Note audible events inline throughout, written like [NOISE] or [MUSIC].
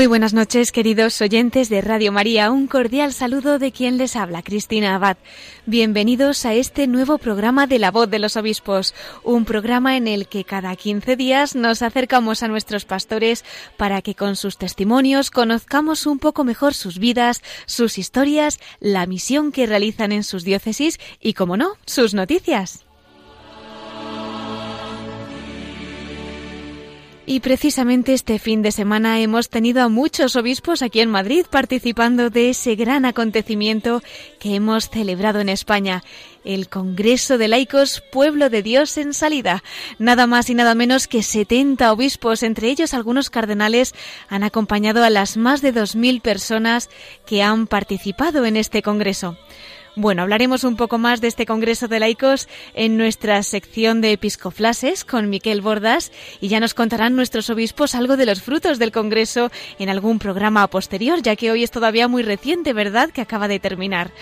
Muy buenas noches, queridos oyentes de Radio María. Un cordial saludo de quien les habla, Cristina Abad. Bienvenidos a este nuevo programa de La Voz de los Obispos, un programa en el que cada 15 días nos acercamos a nuestros pastores para que con sus testimonios conozcamos un poco mejor sus vidas, sus historias, la misión que realizan en sus diócesis y, como no, sus noticias. Y precisamente este fin de semana hemos tenido a muchos obispos aquí en Madrid participando de ese gran acontecimiento que hemos celebrado en España, el Congreso de Laicos Pueblo de Dios en salida. Nada más y nada menos que 70 obispos, entre ellos algunos cardenales, han acompañado a las más de 2.000 personas que han participado en este Congreso. Bueno, hablaremos un poco más de este Congreso de Laicos en nuestra sección de Episcoflases con Miquel Bordas y ya nos contarán nuestros obispos algo de los frutos del Congreso en algún programa posterior, ya que hoy es todavía muy reciente, ¿verdad?, que acaba de terminar.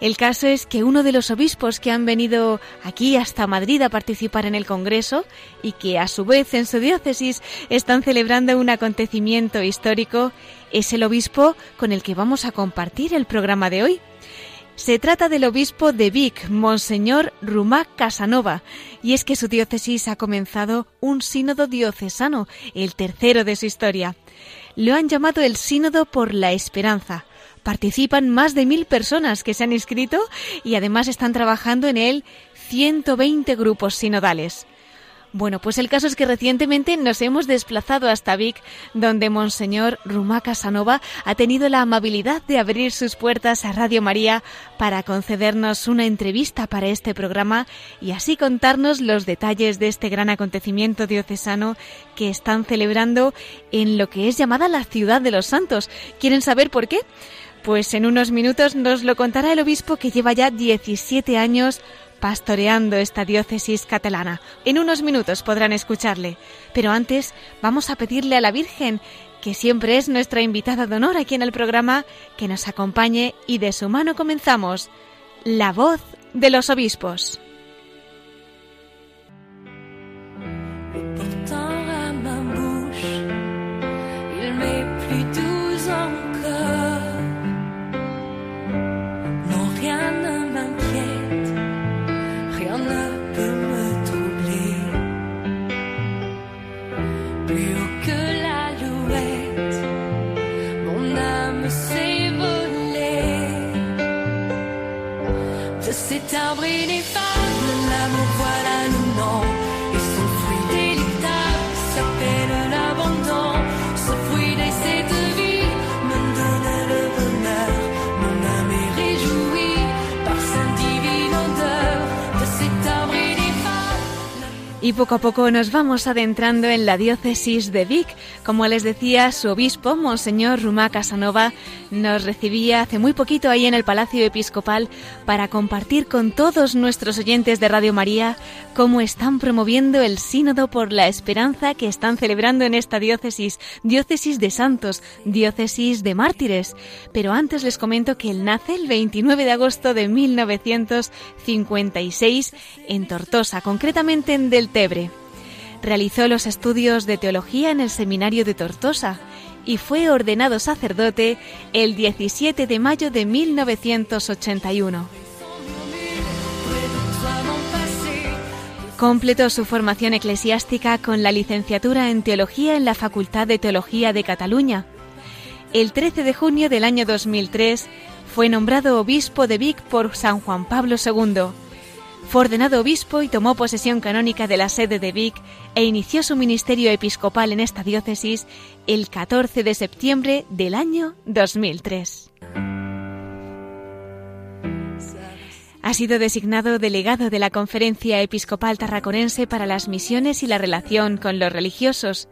El caso es que uno de los obispos que han venido aquí hasta Madrid a participar en el Congreso y que a su vez en su diócesis están celebrando un acontecimiento histórico es el obispo con el que vamos a compartir el programa de hoy. Se trata del obispo de Vic, Monseñor Rumá Casanova, y es que su diócesis ha comenzado un sínodo diocesano, el tercero de su historia. Lo han llamado el Sínodo por la Esperanza. Participan más de mil personas que se han inscrito y además están trabajando en él 120 grupos sinodales. Bueno, pues el caso es que recientemente nos hemos desplazado hasta Vic, donde Monseñor Rumá Casanova ha tenido la amabilidad de abrir sus puertas a Radio María para concedernos una entrevista para este programa y así contarnos los detalles de este gran acontecimiento diocesano que están celebrando en lo que es llamada la Ciudad de los Santos. ¿Quieren saber por qué? Pues en unos minutos nos lo contará el obispo que lleva ya 17 años pastoreando esta diócesis catalana. En unos minutos podrán escucharle, pero antes vamos a pedirle a la Virgen, que siempre es nuestra invitada de honor aquí en el programa, que nos acompañe y de su mano comenzamos La voz de los obispos. Y poco a poco nos vamos adentrando en la diócesis de Vic. Como les decía, su obispo, Monseñor Rumá Casanova, nos recibía hace muy poquito ahí en el Palacio Episcopal para compartir con todos nuestros oyentes de Radio María cómo están promoviendo el Sínodo por la Esperanza que están celebrando en esta diócesis, diócesis de santos, diócesis de mártires. Pero antes les comento que él nace el 29 de agosto de 1956 en Tortosa, concretamente en Del Realizó los estudios de teología en el Seminario de Tortosa y fue ordenado sacerdote el 17 de mayo de 1981. Completó su formación eclesiástica con la licenciatura en Teología en la Facultad de Teología de Cataluña. El 13 de junio del año 2003 fue nombrado obispo de Vic por San Juan Pablo II fue ordenado obispo y tomó posesión canónica de la sede de Vic e inició su ministerio episcopal en esta diócesis el 14 de septiembre del año 2003. Ha sido designado delegado de la Conferencia Episcopal Tarraconense para las Misiones y la relación con los religiosos.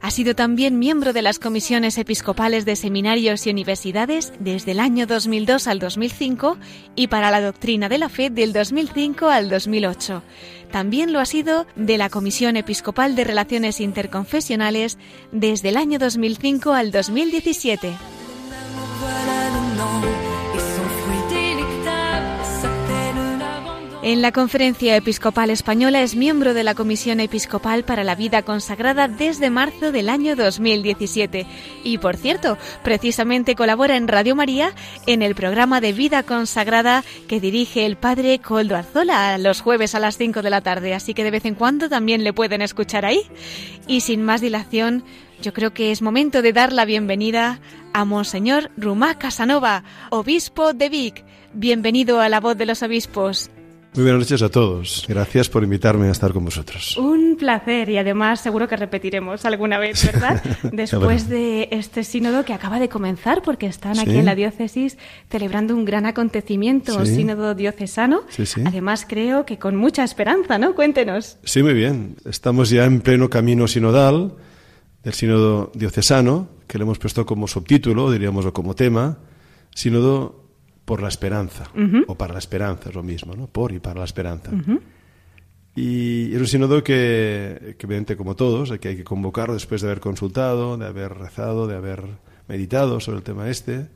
Ha sido también miembro de las comisiones episcopales de seminarios y universidades desde el año 2002 al 2005 y para la doctrina de la fe del 2005 al 2008. También lo ha sido de la Comisión Episcopal de Relaciones Interconfesionales desde el año 2005 al 2017. En la Conferencia Episcopal Española es miembro de la Comisión Episcopal para la Vida Consagrada desde marzo del año 2017. Y por cierto, precisamente colabora en Radio María en el programa de Vida Consagrada que dirige el padre Coldo Arzola los jueves a las 5 de la tarde. Así que de vez en cuando también le pueden escuchar ahí. Y sin más dilación, yo creo que es momento de dar la bienvenida a Monseñor Rumá Casanova, obispo de Vic. Bienvenido a la voz de los obispos. Muy buenas noches a todos. Gracias por invitarme a estar con vosotros. Un placer y además seguro que repetiremos alguna vez, ¿verdad? [LAUGHS] Después de este sínodo que acaba de comenzar porque están aquí en la diócesis celebrando un gran acontecimiento, sínodo diocesano. Además creo que con mucha esperanza, ¿no? Cuéntenos. Sí, muy bien. Estamos ya en pleno camino sinodal del sínodo diocesano, que le hemos puesto como subtítulo, diríamos, o como tema, sínodo por la esperanza, o para la esperanza, es lo mismo, ¿no? Por y para la esperanza. Y es un sínodo que, que, evidente como todos, que hay que convocar después de haber consultado, de haber rezado, de haber meditado sobre el tema este.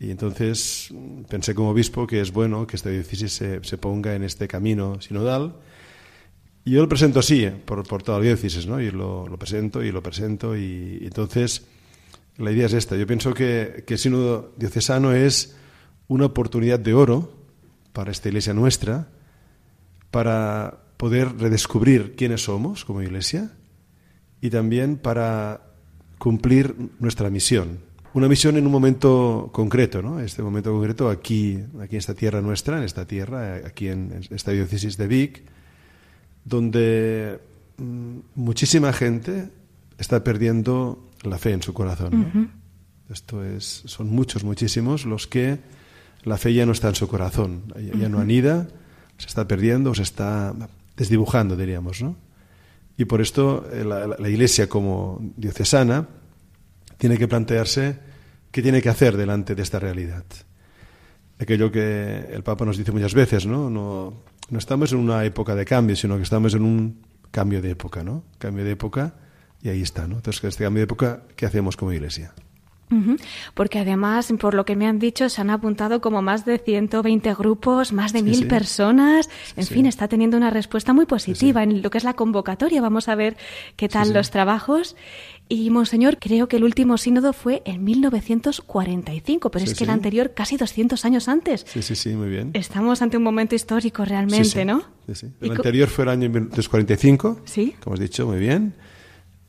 Y entonces pensé como obispo que es bueno que esta diócesis se, se ponga en este camino sinodal. Y yo lo presento así, eh, por, por toda la diócesis, ¿no? Y lo, lo presento y lo presento. Y, y, entonces la idea es esta. Yo pienso que, que el sínodo diocesano es una oportunidad de oro para esta iglesia nuestra, para poder redescubrir quiénes somos como iglesia y también para cumplir nuestra misión. Una misión en un momento concreto, ¿no? Este momento concreto aquí, aquí en esta tierra nuestra, en esta tierra, aquí en esta diócesis de Vic, donde mm, muchísima gente está perdiendo la fe en su corazón. Esto es, son muchos, muchísimos los que la fe ya no está en su corazón, ya, no anida, se está perdiendo, se está desdibujando, diríamos, ¿no? Y por esto eh, la, Iglesia como diocesana tiene que plantearse qué tiene que hacer delante de esta realidad. Aquello que el Papa nos dice muchas veces, ¿no? No, no estamos en una época de cambio, sino que estamos en un cambio de época, ¿no? Cambio de época y ahí está, ¿no? Entonces, este cambio de época, ¿qué hacemos como Iglesia? Porque además, por lo que me han dicho, se han apuntado como más de 120 grupos, más de mil personas. En fin, está teniendo una respuesta muy positiva en lo que es la convocatoria. Vamos a ver qué tal los trabajos. Y, Monseñor, creo que el último sínodo fue en 1945, pero es que el anterior casi 200 años antes. Sí, sí, sí, muy bien. Estamos ante un momento histórico realmente, ¿no? Sí, sí. El anterior fue el año 1945, sí. como has dicho, muy bien.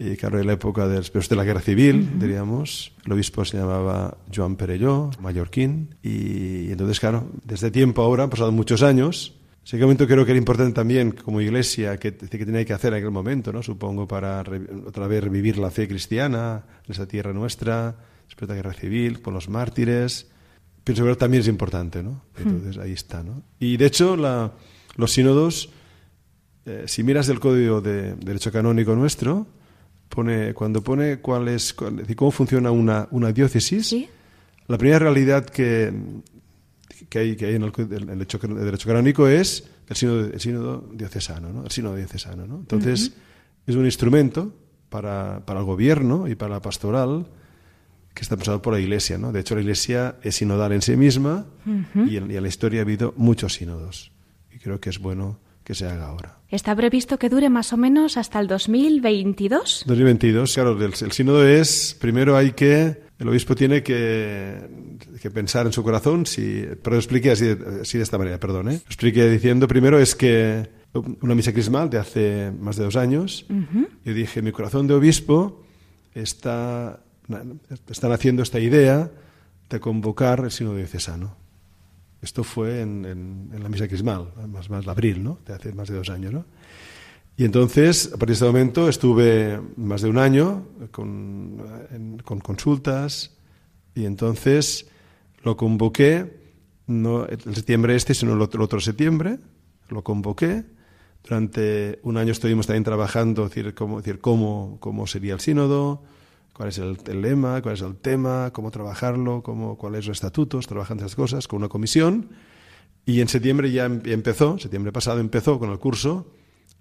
Y claro, en la época de, de la guerra civil, diríamos, el obispo se llamaba Joan Perelló, mallorquín, y, entonces, claro, desde tiempo ahora, han pasado muchos años, ese momento creo que era importante también como iglesia, que, que tenía que hacer en aquel momento, ¿no? supongo, para otra vez revivir la fe cristiana en esa tierra nuestra, después de la guerra civil, con los mártires. Pienso que también es importante, ¿no? Entonces ahí está, ¿no? Y de hecho, la, los sínodos, eh, si miras el código de derecho canónico nuestro, pone, cuando pone cuál es, cómo funciona una, una diócesis, la primera realidad que, que, hay, que hay en el, hecho, el, derecho canónico es el sínodo, el sínodo diocesano, ¿no? El sínodo diocesano, ¿no? Entonces, es un instrumento para, para el gobierno y para la pastoral que está pensado por la Iglesia, ¿no? De hecho, la Iglesia es sinodal en sí misma y, en, y en la historia ha habido muchos sínodos. Y creo que es bueno que se haga ahora. ¿Está previsto que dure más o menos hasta el 2022? 2022, claro. El, sínodo es, primero hay que, el obispo tiene que, que pensar en su corazón, si, pero lo explique así, así de esta manera, perdón. ¿eh? Lo explique diciendo, primero es que una misa crismal de hace más de dos años, yo dije, mi corazón de obispo está, están haciendo esta idea de convocar el sínodo diocesano. Esto fue en, la misa crismal, más, más de abril, ¿no? De hace más de dos años, ¿no? Y entonces, a partir de este momento, estuve más de un año con, con consultas y entonces lo convoqué, no el septiembre este, sino el otro, el otro septiembre, lo convoqué Durante un año estuvimos también trabajando, decir, cómo, decir, cómo, cómo sería el sínodo, cuál es el, lema, cuál es el tema, cómo trabajarlo, cómo, cuáles los estatutos, trabajando esas cosas con una comisión. Y en septiembre ya em, empezó, septiembre pasado empezó con el curso,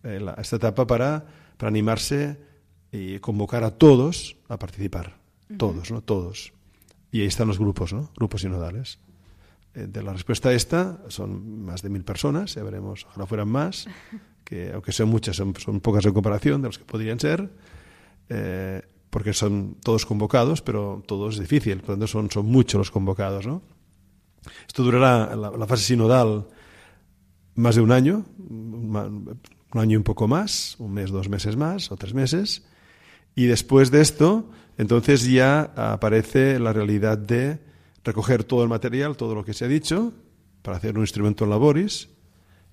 eh, esta etapa para, para animarse y convocar a todos a participar. Todos, ¿no? Todos. Y ahí están los grupos, ¿no? Grupos sinodales. Eh, de la respuesta a esta son más de mil personas, ya veremos, ojalá fueran más, [LAUGHS] que aunque sean muchas, son, pocas en comparación de los que podrían ser, eh, porque son todos convocados, pero todo es difícil, por lo tanto son, son muchos los convocados, ¿no? Esto durará la, fase sinodal más de un año, un año y un poco más, un mes, dos meses más, o tres meses, y después de esto, entonces ya aparece la realidad de recoger todo el material, todo lo que se ha dicho, para hacer un instrumento en laboris,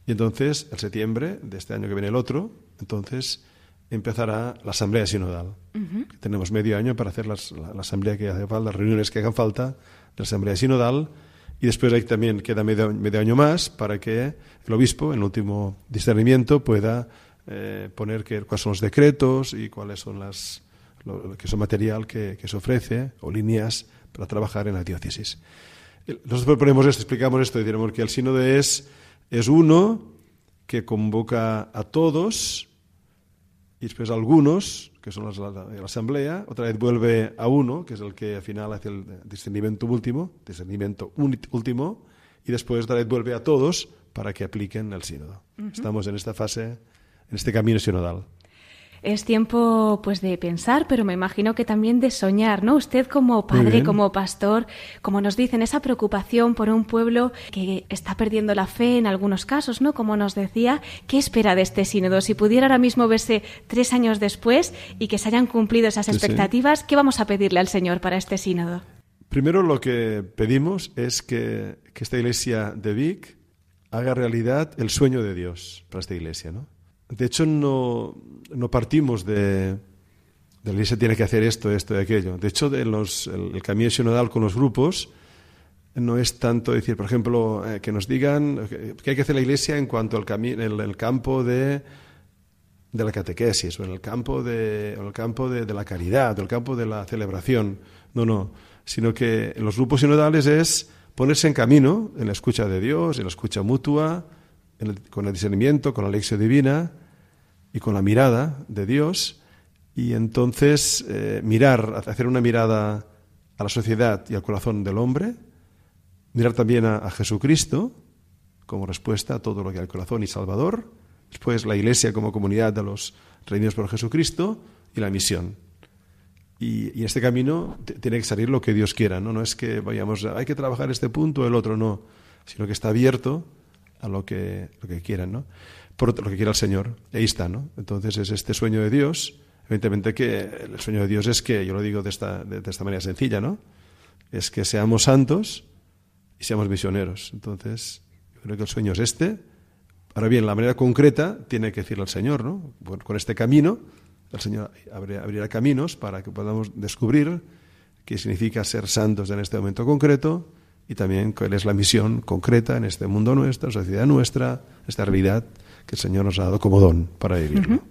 y entonces, el septiembre de este año que viene el otro, entonces empezará la asamblea sinodal. Tenemos medio año para hacer la, asamblea que hace falta, las reuniones que hagan falta de la asamblea sinodal, y después ahí también queda medio, medio año más para que el obispo, en el último discernimiento, pueda eh, poner que, cuáles son los decretos y cuáles son las lo, que son material que, que, se ofrece o líneas para trabajar en la diócesis. Nosotros proponemos esto, explicamos esto, diremos que el sínodo es, es uno que convoca a todos y después algunos, que son los de la, asamblea, otra vez vuelve a uno, que es el que al final hace el discernimiento último, discernimiento último, y después otra vez vuelve a todos para que apliquen el sínodo. Estamos en esta fase en este camino sinodal. Es tiempo pues de pensar, pero me imagino que también de soñar, ¿no? Usted como padre, como pastor, como nos dicen, esa preocupación por un pueblo que está perdiendo la fe en algunos casos, ¿no? Como nos decía, ¿qué espera de este sínodo? Si pudiera ahora mismo verse tres años después y que se hayan cumplido esas expectativas, ¿qué vamos a pedirle al Señor para este sínodo? Primero lo que pedimos es que, que esta iglesia de Vic haga realidad el sueño de Dios para esta iglesia, ¿no? De hecho, no, no partimos de, la Iglesia tiene que hacer esto, esto y aquello. De hecho, de los, el, camino sinodal con los grupos no es tanto decir, por ejemplo, eh, que nos digan qué hay que hacer la Iglesia en cuanto al en el, campo de, de la catequesis, o en el campo, de, el campo de, la caridad, o el campo de la celebración. No, no. Sino que los grupos sinodales es ponerse en camino, en la escucha de Dios, en la escucha mutua, con el discernimiento, con la lección divina y con la mirada de Dios, y entonces eh, mirar, hacer una mirada a la sociedad y al corazón del hombre, mirar también a, Jesucristo como respuesta a todo lo que el corazón y Salvador, después la Iglesia como comunidad de los reunidos por Jesucristo y la misión. Y, y este camino tiene que salir lo que Dios quiera, ¿no? No es que vayamos, hay que trabajar este punto o el otro, no, sino que está abierto a lo que, lo que quieran, ¿no? Por lo que quiera el Señor. ahí está, ¿no? Entonces es este sueño de Dios. Evidentemente que el sueño de Dios es que, yo lo digo de esta, de, esta manera sencilla, ¿no? Es que seamos santos y seamos misioneros. Entonces, yo creo que el sueño es este. Ahora bien, la manera concreta tiene que decirle al Señor, ¿no? con este camino, el Señor abrirá caminos para que podamos descubrir qué significa ser santos en este momento concreto y también cuál es la misión concreta en este mundo nuestro, sociedad nuestra, esta realidad que el Señor nos ha dado como don para vivir.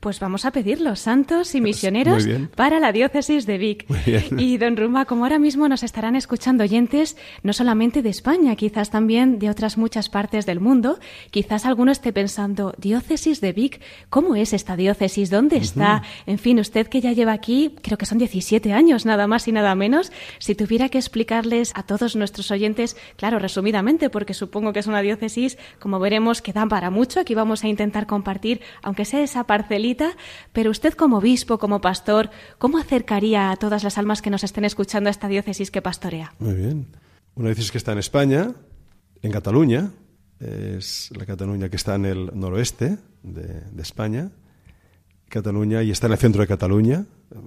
Pues vamos a pedirlo, santos y misioneros para la diócesis de Vic. [LAUGHS] Y don Ruma, como ahora mismo nos estarán escuchando oyentes no solamente de España, quizás también de otras muchas partes del mundo, quizás alguno esté pensando, diócesis de Vic, ¿cómo es esta diócesis? ¿Dónde está? En fin, usted que ya lleva aquí, creo que son 17 años, nada más y nada menos, si tuviera que explicarles a todos nuestros oyentes, claro, resumidamente, porque supongo que es una diócesis, como veremos, que da para mucho, aquí vamos a intentar compartir, aunque sea esa parcelita, pero usted como obispo, como pastor, ¿cómo acercaría a todas las almas que nos estén escuchando a esta diócesis que pastorea? Muy bien. Una diócesis que está en España, en Cataluña, es la Cataluña que está en el noroeste de, España, Cataluña, y está en el centro de Cataluña,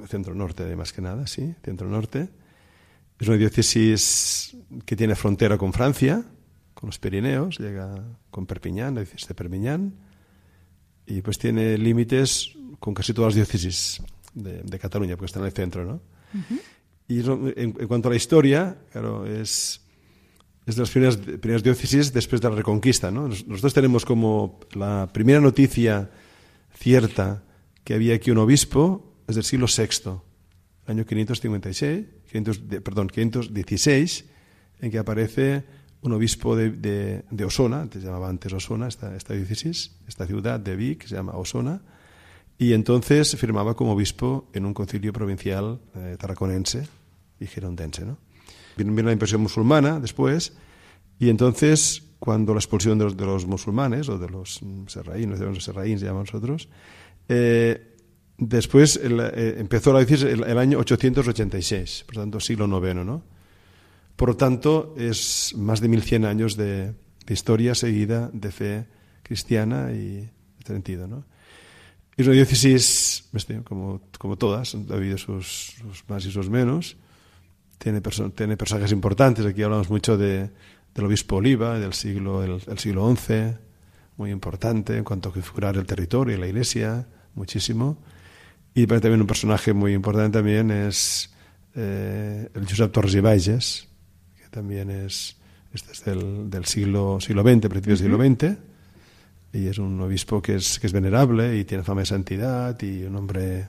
centro norte más que nada, sí, centro norte. Es una diócesis que tiene frontera con Francia, con los Pirineos, llega con Perpiñán, la diócesis de Perpiñán, y pues tiene límites con casi todas las diócesis de, Cataluña, porque está en el centro, ¿no? Y en, cuanto a la historia, claro, es, es de las primeras, primeras diócesis después de la Reconquista. ¿no? Nosotros tenemos como la primera noticia cierta que había aquí un obispo es del siglo VI, año 556, 500, perdón, 516, en que aparece un obispo de, de, de, Osona, se llamaba antes Osona, esta, diócesis, esta ciudad de Vic, se llama Osona, y entonces firmaba como obispo en un concilio provincial eh, tarraconense y girondense. ¿no? Viene la impresión musulmana después, y entonces, cuando la expulsión de los, musulmanes, o de los serraínos, de los serraíns llamamos nosotros, eh, después eh, empezó a decir el, el, año 886, por tanto, siglo IX, ¿no? Por lo tanto, es más de 1100 años de, historia seguida de fe cristiana y de sentido, ¿no? Es una diócesis, como, como todas, ha habido sus, más y sus menos. Tiene, perso tiene personajes importantes. Aquí hablamos mucho de, del obispo Oliva, del siglo, el, el, siglo XI, muy importante en cuanto a configurar el territorio y la iglesia, muchísimo. Y también un personaje muy importante también es eh, el Josep Torres y también es, este es del, del siglo, siglo XX, principios del uh -huh. siglo XX y es un obispo que es, que es venerable y tiene fama de santidad y un hombre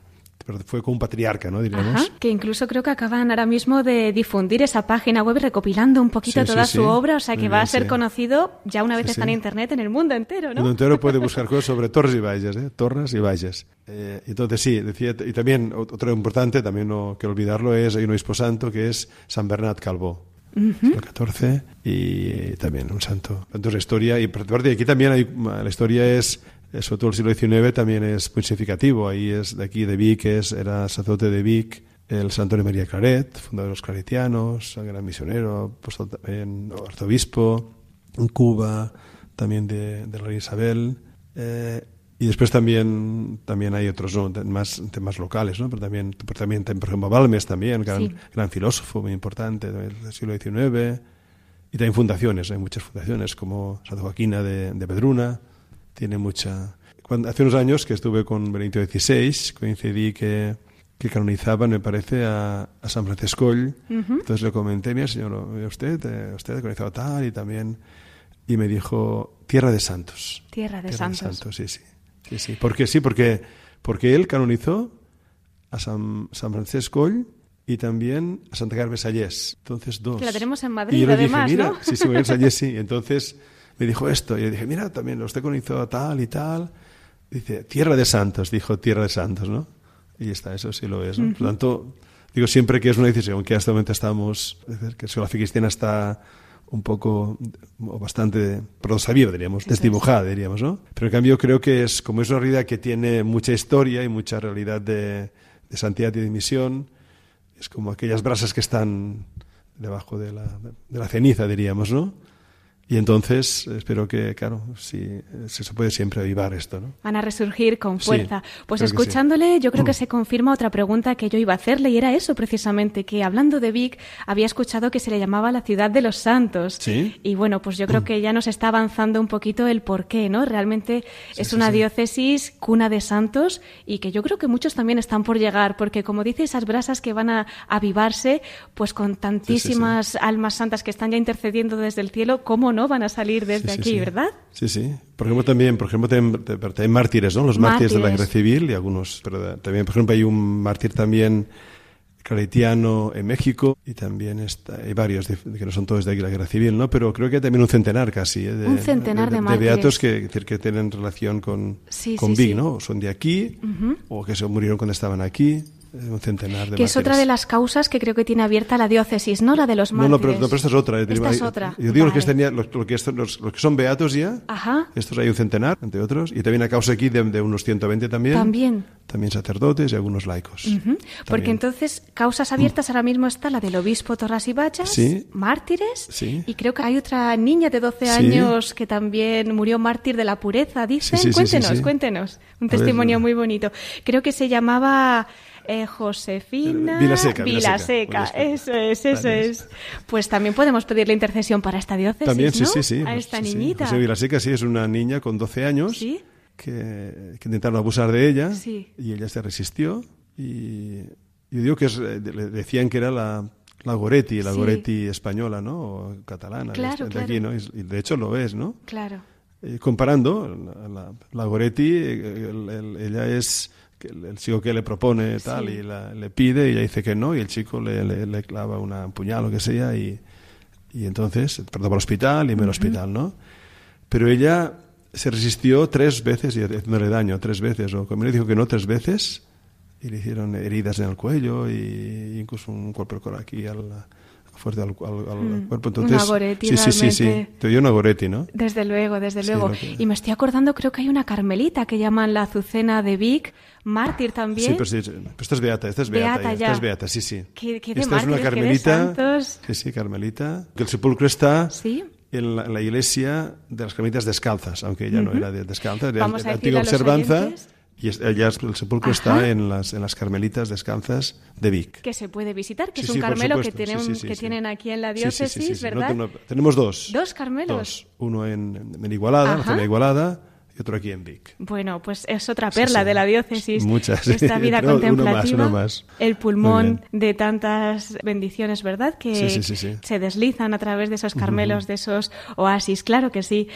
fue como un patriarca, ¿no? Diríamos. Ajá, que incluso creo que acaban ahora mismo de difundir esa página web recopilando un poquito sí, toda sí, su sí. obra, o sea que Muy va bien, a ser conocido ya una vez está en internet en el mundo entero, El ¿no? mundo entero puede buscar cosas sobre Torres y Valles, ¿eh? Torres y Valles. Eh, entonces sí, decía, y también otro importante, también no quiero olvidarlo, es hay un obispo santo que es San Bernat Calvo. Siglo XIV y también un santo. Entonces la historia, y por parte de aquí también hay, la historia es, eh, sobre todo el siglo XIX también es muy significativo. Ahí es de aquí de Vic, es, era sacerdote de Vic, el santo de María Claret, fundador de los claretianos, gran misionero, también, arzobispo, en Cuba, también de, de la Isabel. Eh, y después también, también hay otros ¿no? más temas locales, ¿no? pero también, pero también, por ejemplo, Balmes también, gran, Sí. gran filósofo muy importante del siglo XIX. Y también fundaciones, hay muchas fundaciones, como Santa Joaquina de, de Pedruna, tiene mucha... Cuando, hace unos años que estuve con Benito XVI, coincidí que, que canonizaban, me parece, a, a San Francisco. Ujú. Entonces le comenté, mira, señor, usted, eh, usted ha canonizado tal y también... Y me dijo, Tierra de Santos. Tierra de Tierra Santos. sí, sí. Sí, sí. Porque sí, porque, porque él canonizó a San, San Francisco y también a Santa Carmen Sallés. Entonces, dos. Que la tenemos en y Madrid, yo le además, dije, mira, ¿no? sí, sí, en Sallés [LAUGHS] sí. Y entonces me dijo esto. Y yo dije, mira, también usted canonizó a tal y tal. Dice, Tierra de Santos, dijo Tierra de Santos, ¿no? Y está, eso sí lo es. ¿no? Por lo tanto, digo siempre que es una decisión que hasta el momento estamos, es decir, que la fe cristiana está un poco o bastante sabida, diríamos, desdibujada, diríamos, ¿no? Pero en cambio creo que es como es una realidad que tiene mucha historia y mucha realidad de, de santidad y de misión, es como aquellas brasas que están debajo de la, de la ceniza, diríamos, ¿no? Y entonces espero que, claro, sí, se puede siempre avivar esto, ¿no? Van a resurgir con Sí, fuerza. pues sí. escuchándole, yo creo que [CLEARS THROAT] se confirma otra pregunta que yo iba a hacerle, y era eso precisamente, que hablando de Vic, había escuchado que se le llamaba la ciudad de los santos. Sí. Y bueno, pues yo creo [CLEARS THROAT] que ya nos está avanzando un poquito el por qué, ¿no? Realmente es una diócesis cuna de santos y que yo creo que muchos también están por llegar, porque como dice, esas brasas que van a avivarse, pues con tantísimas almas santas que están ya intercediendo desde el cielo, ¿cómo no van a salir desde Sí, sí, aquí, sí. verdad? Sí, sí. Por ejemplo, también, por ejemplo, también, también mártires, ¿no? Los mártires, de la guerra civil y algunos, pero también, por ejemplo, hay un mártir también claretiano en México y también está, hay varios de- que no son todos de la guerra civil, ¿no? Pero creo que hay también un centenar casi, ¿eh? de, Un centenar de de, mártires. beatos que, es decir, que tienen relación con, Sí, con sí, Vic, sí. ¿no? Son de aquí o que se murieron cuando estaban aquí. Un centenar de Que es otra de las causas que creo que tiene abierta la diócesis, ¿no? La de los mártires. no, pero, no, pero esta es otra. eh, Esta es hay- otra. Yo digo los, que ya- los, lo que est- los- los que son beatos ya. Ajá. Estos hay un centenar, entre otros. Y también a causa aquí de, de unos 120 también. También. También sacerdotes y algunos laicos. Porque entonces, causas abiertas ahora mismo está la del obispo Torras y Bachas, Sí. mártires, Sí. y creo que hay otra niña de 12 Sí. años que también murió mártir de la pureza, dicen. Cuéntenos, cuéntenos. Un A testimonio muy bonito. Creo que se llamaba eh, Josefina Eh, Vilaseca, Vilaseca. Vilaseca. Eso es, eso es. Pues también podemos pedirle intercesión para esta diócesis, También, sí, ¿no? sí, sí. A pues, esta sí, sí. niñita. José Vilaseca, sí, es una niña con 12 años Sí. que, que intentaron abusar de ella Sí. y ella se resistió. Y yo digo que es, eh, le decían que era la, la Goretti, la Goretti española, ¿no? O catalana, claro, de, claro. aquí, ¿no? Y de hecho lo es, ¿no? Claro. Eh, comparando, la, la, la Goretti, el, el, ella es el, el, chico que le propone tal Sí. y la, le pide y ella dice que no y el chico le, le, le clava una un puñal o que sea y, y entonces, perdón, para el hospital y me al hospital, ¿no? Pero ella se resistió tres veces y haciéndole daño tres veces, o como le dijo que no tres veces y le hicieron heridas en el cuello y incluso un golpe por aquí al fuerte al, al, al Mm, cuerpo entonces una Goretti sí sí sí sí te dio una Goretti no Desde luego, desde Sí, luego. que- Y me estoy acordando, creo que hay una carmelita que llaman la Azucena de Vic, mártir también. Sí, pero, sí, pero esta es beata, esta es beata, Beata ya, ya. esta es beata, sí, sí. Que- que de esta es una de carmelita, sí, sí, carmelita. Que el sepulcro está Sí. en la, en la iglesia de las carmelitas descalzas, aunque ella no era de descalza, era de antigua observanza. oyentes. Y es- es- el sepulcro Ajá. está en las, en las carmelitas descalzas de Vic. Que se puede visitar, que Sí, es un sí, carmelo que, tienen, Sí, que tienen aquí en la diócesis. ¿verdad? No, tenemos dos. Dos carmelos. Dos. Uno en, en Igualada, en la Ajá. zona de Igualada, y otro aquí en Vic. Bueno, pues es otra Sí, perla sí. de la diócesis. Muchas, sí. Esta vida [LAUGHS] No, uno más, contemplativa. uno más. El pulmón de tantas bendiciones, ¿verdad? Que Sí, sí, sí, sí. se deslizan a través de esos carmelos, de esos oasis. Claro que sí.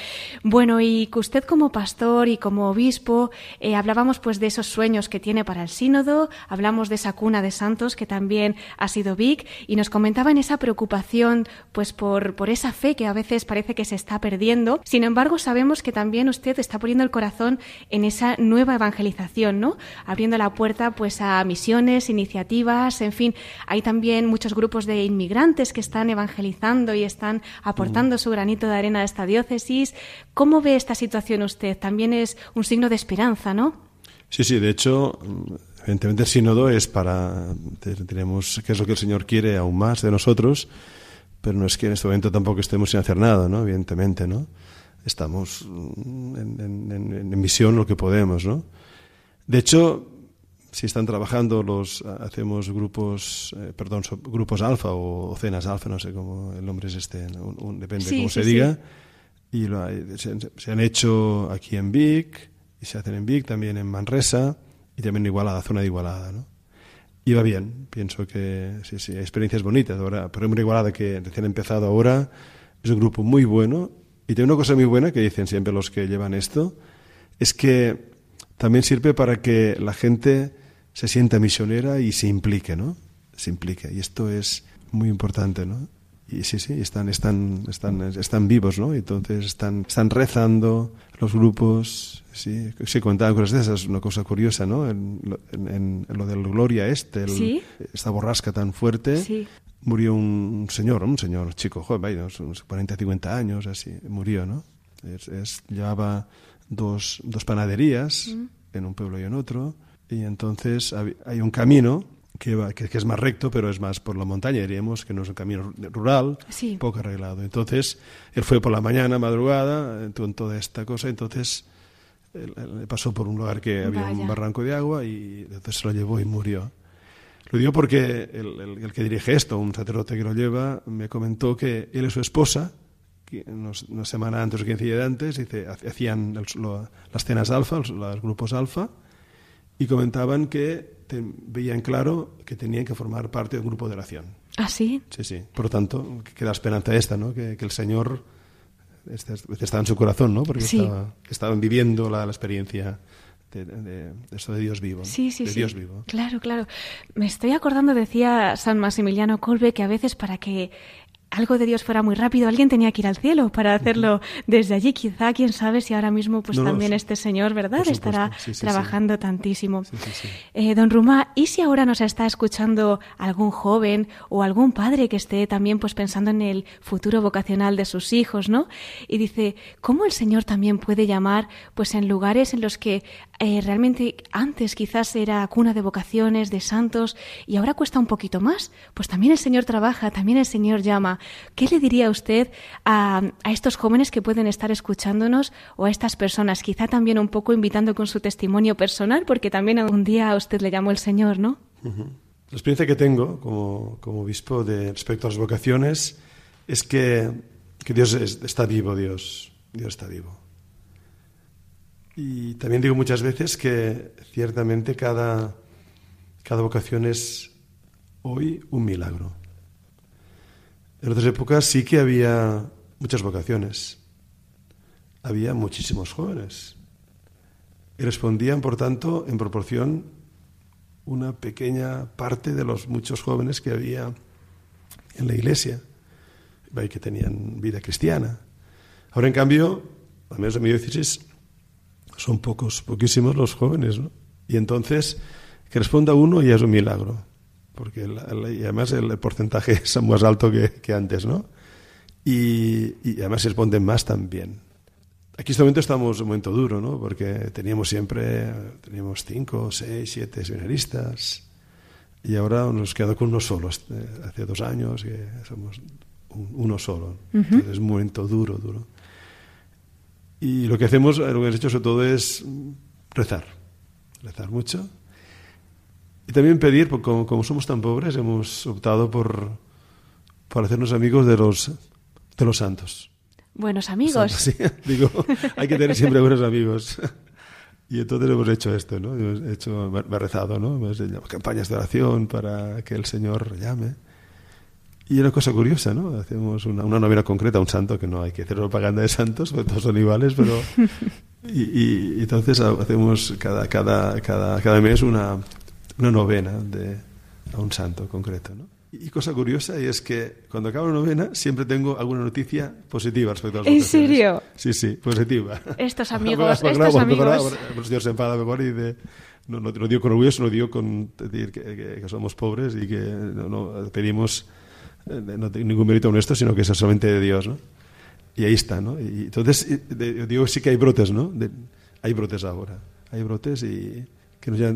Bueno, y que usted como pastor y como obispo, eh, hablábamos pues de esos sueños que tiene para el sínodo, hablamos de esa cuna de santos que también ha sido Vic, y nos comentaba en esa preocupación pues por, por esa fe que a veces parece que se está perdiendo. Sin embargo, sabemos que también usted está poniendo el corazón en esa nueva evangelización, ¿no? Abriendo la puerta pues a misiones, iniciativas, en fin, hay también muchos grupos de inmigrantes que están evangelizando y están aportando su granito de arena a esta diócesis. ¿Cómo ve esta situación usted? También es un signo de esperanza, ¿no? Sí, sí, de hecho, evidentemente el sínodo es para, te- tenemos, qué es lo que el Señor quiere aún más de nosotros, pero no es que en este momento tampoco estemos sin hacer nada, ¿no? Evidentemente, ¿no? Estamos mm, en, en- en- en misión lo que podemos, ¿no? De hecho, si están trabajando los, hacemos grupos, eh, perdón, so- grupos alfa o, o cenas alfa, no sé cómo el nombre es este. Un- un- depende Sí, cómo sí, se sí. diga. Y lo hay- se, se han hecho aquí en Vic, y se hacen en Vic, también en Manresa, y también en Igualada, zona de Igualada, ¿no? Y va bien, pienso que sí, sí, hay experiencias bonitas. Ahora, por ejemplo, Igualada, que recién ha empezado ahora, es un grupo muy bueno. Y tiene una cosa muy buena que dicen siempre los que llevan esto, es que también sirve para que la gente se sienta misionera y se implique, ¿no? Se implique. Y esto es muy importante, ¿no? Y sí, sí, están, están, están, están vivos, ¿no? Entonces están, están rezando los grupos, sí, se contaban cosas de esas, una cosa curiosa, ¿no? En, lo- en- en- en lo del Gloria este, el- Sí. esta borrasca tan fuerte, Sí. Murió un señor, un señor chico, joven, vaya, unos- unos 40, 50 años, así, murió, ¿no? Es, es- llevaba dos, dos panaderías en un pueblo y en otro, y entonces hay un camino que, va, que, que es más recto, pero es más por la montaña, diríamos, que no es un camino rural, Sí. poco arreglado. Entonces, él fue por la mañana, madrugada, con toda esta cosa, entonces él- él pasó por un lugar que había Vaya. un barranco de agua y entonces se lo llevó y murió. Lo digo porque el, el- el que dirige esto, un sacerdote que lo lleva, me comentó que él y su esposa, una semana antes o 15 días antes, dice, ha- hacían el- lo- las cenas alfa, los, los grupos alfa, y comentaban que te- veían claro que tenían que formar parte de un grupo de oración. ¿Ah, sí? Sí, sí. Por lo tanto, que queda esperanza esta, ¿no? Que, que el Señor este- estaba en su corazón, ¿no? Porque Sí. estaba- estaban viviendo la, la experiencia de, de- de esto de Dios vivo. ¿no? Sí, sí, de sí. Dios vivo. Claro, claro. Me estoy acordando, decía San Maximiliano Kolbe, que a veces para que algo de Dios fuera muy rápido, alguien tenía que ir al cielo para hacerlo desde allí. Quizá, quién sabe si ahora mismo pues No, también sí. este señor, ¿verdad? Estará Sí, sí, sí. trabajando tantísimo. Eh, don Ruma, ¿y si ahora nos está escuchando algún joven o algún padre que esté también pues pensando en el futuro vocacional de sus hijos, ¿no? Y dice, ¿cómo el Señor también puede llamar pues en lugares en los que eh, realmente antes quizás era cuna de vocaciones, de santos, y ahora cuesta un poquito más? Pues también el Señor trabaja, también el Señor llama. ¿Qué le diría usted a, a estos jóvenes que pueden estar escuchándonos o a estas personas? Quizá también un poco invitando con su testimonio personal, porque también un día a usted le llamó el Señor, ¿no? Ujú. La experiencia que tengo como, como obispo de, respecto a las vocaciones es que, que Dios es- está vivo, Dios, Dios está vivo. Y también digo muchas veces que ciertamente cada, cada vocación es hoy un milagro. En otras épocas sí que había muchas vocaciones. Había muchísimos jóvenes. Y respondían, por tanto, en proporción una pequeña parte de los muchos jóvenes que había en la iglesia, que tenían vida cristiana. Ahora, en cambio, al menos en mi diócesis, son pocos, poquísimos los jóvenes, ¿no? Y entonces, que responda uno ya es un milagro, porque y además el porcentaje [LAUGHS] es más alto que, antes, ¿no? Y, y, además se responden más también. Aquí en este momento estamos en un momento duro, ¿no? Porque teníamos siempre, teníamos cinco, seis, siete seminaristas y ahora nos quedado con uno solo. Hace dos años que somos uno solo. es un momento duro, duro. Y lo que hacemos, lo que hemos hecho sobre todo es rezar, rezar mucho. Y también pedir, porque como, somos tan pobres, hemos optado por, por hacernos amigos de los, de los santos. Buenos amigos. Sí, [LAUGHS] digo, hay que tener siempre buenos amigos. Y entonces hemos hecho esto, ¿no? Hemos hecho, me ha rezado, ¿no? Hemos hecho campañas de oración para que el Señor llame. Y una cosa curiosa, ¿no? Hacemos una, una novena concreta a un santo, que no hay que hacer propaganda de santos, porque todos son iguales, pero... [LAUGHS] Y, y, entonces hacemos cada, cada, cada, cada mes una, una novena de, a un santo concreto, ¿no? Y cosa curiosa y es que cuando acabo la novena siempre tengo alguna noticia positiva respecto a las ¿En serio? Sí, sí, positiva. Estos [LAUGHS] amigos, estos amigos. el señor se enfada mejor y dice, no, no, no, digo con orgullo, sino digo con decir que, que, somos pobres y que no, no pedimos eh, no tengo ningún mérito honesto, sino que es solamente de Dios, ¿no? Y ahí está, ¿no? Y entonces digo sí que hay brotes, ¿no? hay brotes ahora, hay brotes y que nos ya,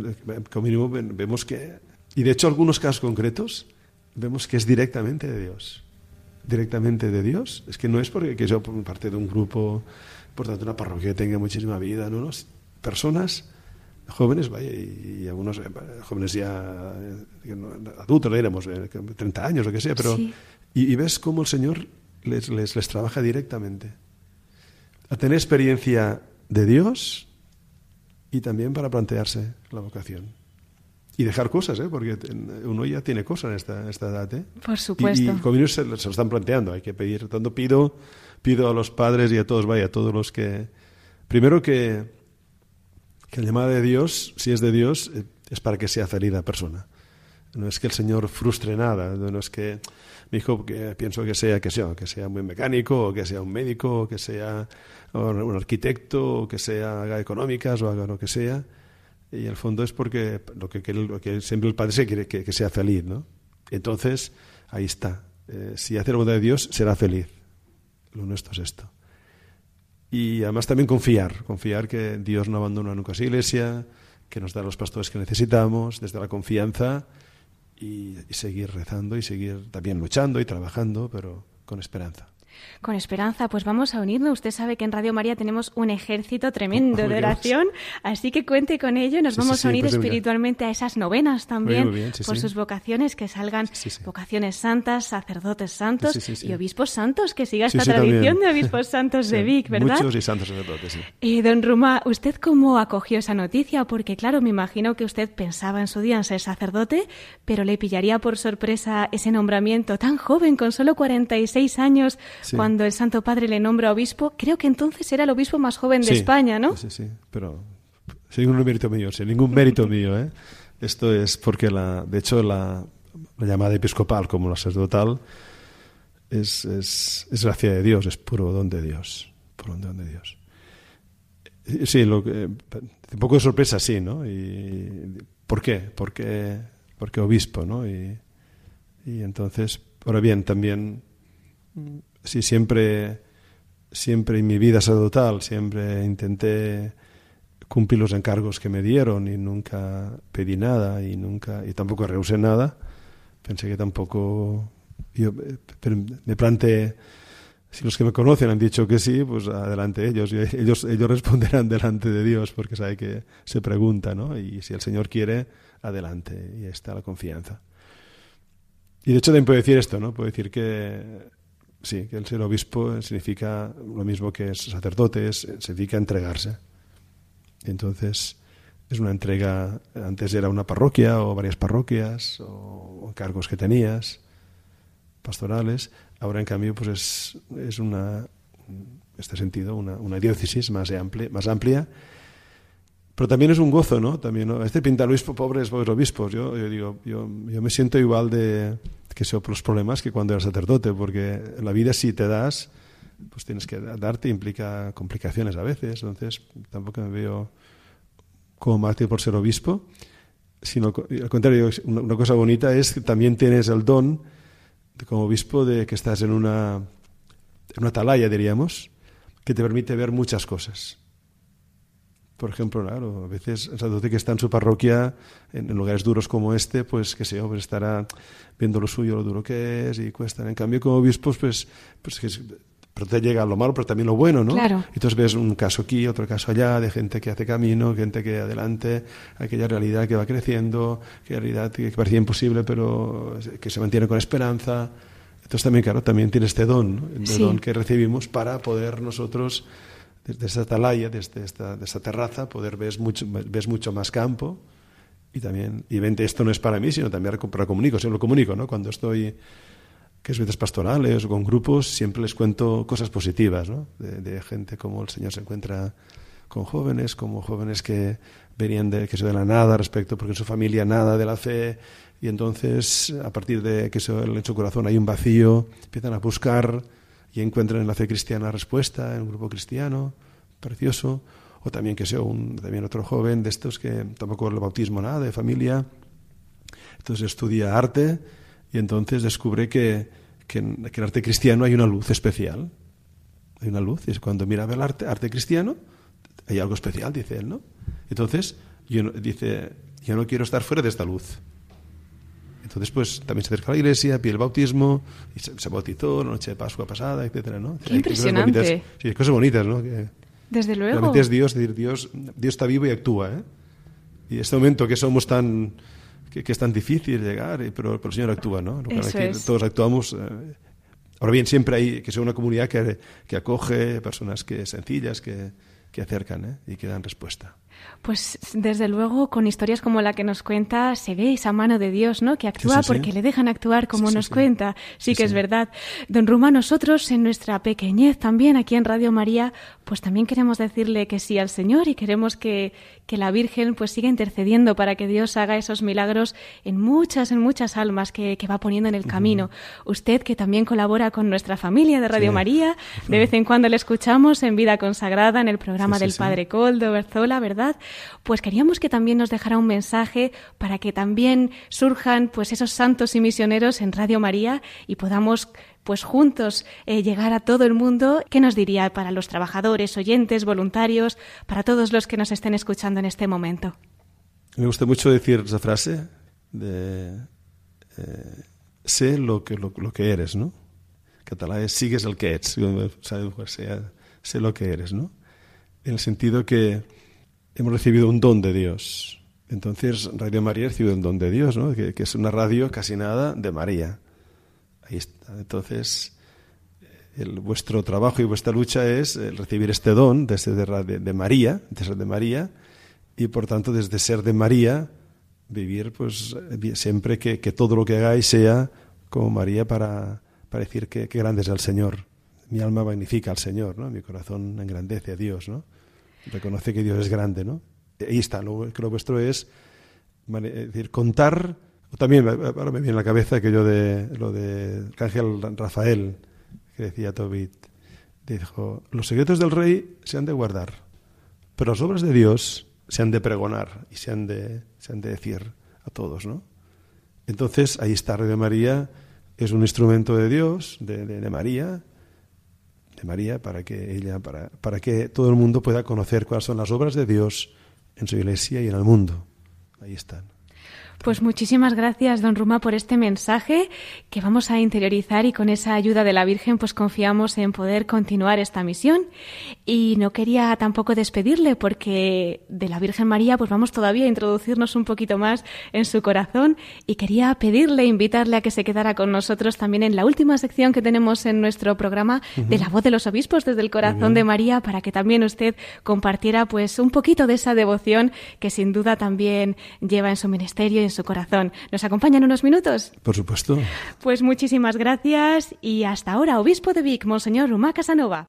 como mínimo vemos que y de hecho algunos casos concretos vemos que es directamente de Dios. Directamente de Dios. Es que no es porque que yo por parte de un grupo, por tanto una parroquia tenga muchísima vida, no, no. Personas jóvenes, vaya, y, algunos eh, jóvenes ya eh, adultos, éramos, 30 eh, años, lo que sea, pero... Y, ves cómo el Señor les, les, les trabaja directamente. A tener experiencia de Dios y también para plantearse la vocación y dejar cosas, ¿eh? porque uno ya tiene cosas en esta, esta edad. ¿eh? Por supuesto. Y, y se, se, lo están planteando, hay que pedir. Tanto pido, pido a los padres y a todos, vaya, a todos los que. Primero que, que el llamado de Dios, si es de Dios, eh, es para que sea feliz la persona. No es que el Señor frustre nada, no es que mi hijo que pienso que sea que sea que sea muy mecánico o que sea un médico o que sea un arquitecto o que sea haga económicas o haga lo que sea y el fondo es porque lo que, lo que siempre el Padre se quiere que, sea feliz, ¿no? Entonces, ahí está. Eh, si hace la voluntad de Dios, será feliz. Lo nuestro es esto. Y además también confiar, confiar que Dios no abandona nunca a su iglesia, que nos da los pastores que necesitamos, desde la confianza, y seguir rezando y seguir también luchando y trabajando, pero con esperanza con esperanza, pues vamos a unirnos. Usted sabe que en Radio María tenemos un ejército tremendo de oración, así que cuente con ello. Nos vamos a unir pues espiritualmente a esas novenas también por sus vocaciones, que salgan vocaciones santas, sacerdotes santos y obispos santos, que siga esta tradición de obispos [LAUGHS] santos de Vic, ¿verdad? Muchos y santos sacerdotes, sí. Y don Ruma, ¿usted cómo acogió esa noticia? Porque claro, me imagino que usted pensaba en su día en ser sacerdote, pero le pillaría por sorpresa ese nombramiento tan joven, con solo 46 años, cuando el Santo Padre le nombra obispo, creo que entonces era el obispo más joven de España, ¿no? Sí, sí, pero sin ningún mérito mío, sin ningún mérito [LAUGHS] mío, ¿eh? Esto es porque, la, de hecho, la, llamada episcopal como la sacerdotal es, es, es, gracia de Dios, es puro don de Dios, puro don de Dios. Sí, lo que, un poco de sorpresa, sí, ¿no? Y, ¿Por qué? Porque, porque obispo, ¿no? Y, y entonces, ahora bien, también sí, siempre, siempre en mi vida sacerdotal, siempre intenté cumplir los encargos que me dieron y nunca pedí nada y nunca y tampoco rehusé nada. Pensé que tampoco yo me planteé si los que me conocen han dicho que sí, pues adelante ellos. Ellos, ellos responderán [LAUGHS] delante de Dios porque sabe que se pregunta, ¿no? Y si el Señor quiere, adelante. Y está la confianza. Y de hecho también puedo decir esto, ¿no? Puedo decir que sí, que el ser obispo significa lo mismo que es sacerdote, significa entregarse. Entonces, es una entrega, antes era una parroquia o varias parroquias o, cargos que tenías, pastorales. Ahora, en cambio, pues es, es una, en este sentido, una, una diócesis más amplia, más amplia pero también es un gozo, ¿no? También, ¿no? Este pinta obispo, pobres, pobres obispos. Yo, yo digo, yo, yo, me siento igual de que son los problemas que cuando era sacerdote, porque la vida si te das, pues tienes que darte, implica complicaciones a veces. Entonces, tampoco me veo como mártir por ser obispo, sino al contrario, una cosa bonita es que también tienes el don de, como obispo de que estás en una, en una atalaya, diríamos, que te permite ver muchas cosas por ejemplo, claro, a veces el sacerdote que está en su parroquia, en, lugares duros como este, pues que sé pues estará viendo lo suyo, lo duro que es y cuesta. En cambio, como obispos, pues, pues que pero te llega lo malo, pero también lo bueno, ¿no? Claro. Entonces ves un caso aquí, otro caso allá, de gente que hace camino, gente que adelante, aquella realidad que va creciendo, aquella realidad que parecía imposible, pero que se mantiene con esperanza. Entonces también, claro, también tiene este don, ¿no? el sí. don que recibimos para poder nosotros desde esta atalaya, desde esta, terraza, poder ver mucho, ves mucho más campo y también, y vente, esto no es para mí, sino también para comunico, siempre lo comunico, ¿no? Cuando estoy, que es veces pastorales o con grupos, siempre les cuento cosas positivas, ¿no? De, gente como el Señor se encuentra con jóvenes, como jóvenes que venían de, que se de la nada respecto, porque en su familia nada de la fe, y entonces, a partir de que eso, en su corazón hay un vacío, empiezan a buscar y encuentran en la fe cristiana respuesta en un grupo cristiano, precioso, o también que sea un, también otro joven de estos que tampoco el bautismo nada, de familia, entonces estudia arte y entonces descubre que, que, en, arte cristiano hay una luz especial, hay una luz, y es cuando mira el arte, arte cristiano, hay algo especial, dice él, ¿no? Entonces, dice, yo no quiero estar fuera de esta luz. Entonces, pues también se acerca a la iglesia, pide el bautismo, y se, se bautizó la noche de Pascua pasada, etcétera, ¿no? Qué impresionante. Cosas bonitas, sí, cosas bonitas, ¿no? Que Desde luego. Realmente es Dios, es decir, Dios, Dios está vivo y actúa, ¿eh? Y este momento que somos tan, que, que es tan difícil llegar, pero, pero, el Señor actúa, ¿no? Eso es. Todos actuamos. Eh, ahora bien, siempre hay que ser una comunidad que, que acoge personas que sencillas, que, que acercan ¿eh? y que dan respuesta. Pues desde luego con historias como la que nos cuenta se ve esa mano de Dios, ¿no? Que actúa Sí, sí, sí. porque le dejan actuar como nos cuenta. Sí, que es verdad. Don Ruma, nosotros en nuestra pequeñez también aquí en Radio María, pues también queremos decirle que sí al Señor y queremos que, que la Virgen pues siga intercediendo para que Dios haga esos milagros en muchas, en muchas almas que, que va poniendo en el camino. Usted que también colabora con nuestra familia de Radio. María, de vez en cuando le escuchamos en Vida Consagrada, en el programa del. Padre Coldo Berzola, ¿verdad? Pues queríamos que también nos dejara un mensaje para que también surjan pues esos santos y misioneros en Radio María y podamos pues juntos eh, llegar a todo el mundo. ¿Qué nos diría para los trabajadores, oyentes, voluntarios, para todos los que nos estén escuchando en este momento? Me gusta mucho decir esa frase de eh, sé lo que, lo, que eres, ¿no? Català es sigues el que sea, sé lo que eres, ¿no? En el sentido que hemos recibido un don de Dios. Entonces, Radio María ha recibido un don de Dios, ¿no? Que, es una radio casi nada de María. Ahí está. Entonces, el, vuestro trabajo y vuestra lucha es el recibir este don desde de, de, María, de ser de María, y por tanto desde ser de María vivir pues siempre que, que todo lo que hagáis sea como María para, para decir que, que, grande es el Señor. Mi alma magnifica al Señor, ¿no? Mi corazón engrandece a Dios, ¿no? Reconoce que Dios es grande, ¿no? Ahí está, lo, que lo vuestro es, es decir, contar, también ahora me viene a la cabeza aquello de lo de Ángel Rafael, que decía Tobit, dijo, los secretos del rey se han de guardar, pero las obras de Dios se han de pregonar y se han de, se han de decir a todos, ¿no? Entonces, ahí está Radio María, es un instrumento de Dios, de, María, de María, para que ella, para, para que todo el mundo pueda conocer cuáles son las obras de Dios en su iglesia y en el mundo. Ahí están. Pues muchísimas gracias, don Ruma, por este mensaje que vamos a interiorizar y con esa ayuda de la Virgen pues confiamos en poder continuar esta misión. Y no quería tampoco despedirle porque de la Virgen María pues vamos todavía a introducirnos un poquito más en su corazón y quería pedirle, invitarle a que se quedara con nosotros también en la última sección que tenemos en nuestro programa uh -huh. de la voz de los obispos desde el corazón de María para que también usted compartiera pues un poquito de esa devoción que sin duda también lleva en su ministerio en su corazón. ¿Nos acompañan unos minutos? Por supuesto. Pues muchísimas gracias y hasta ahora, obispo de Vic, Monseñor Rumá Casanova.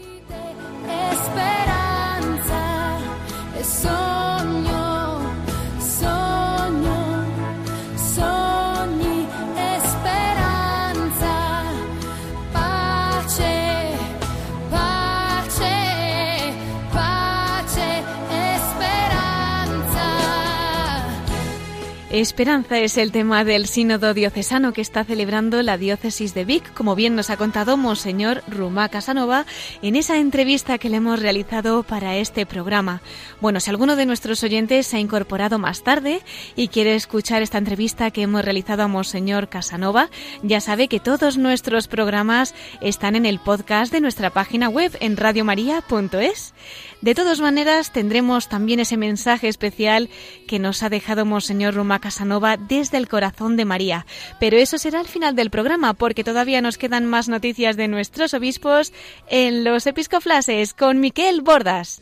Esperanza es el tema del sínodo diocesano que está celebrando la diócesis de Vic, como bien nos ha contado Monseñor Rumá Casanova en esa entrevista que le hemos realizado para este programa. Bueno, si alguno de nuestros oyentes se ha incorporado más tarde y quiere escuchar esta entrevista que hemos realizado a Monseñor Casanova, ya sabe que todos nuestros programas están en el podcast de nuestra página web en radiomaria.es. De todas maneras, tendremos también ese mensaje especial que nos ha dejado Monseñor Rumá Casanova desde el corazón de María. Pero eso será al final del programa, porque todavía nos quedan más noticias de nuestros obispos en los episcoflases con Miquel Bordas.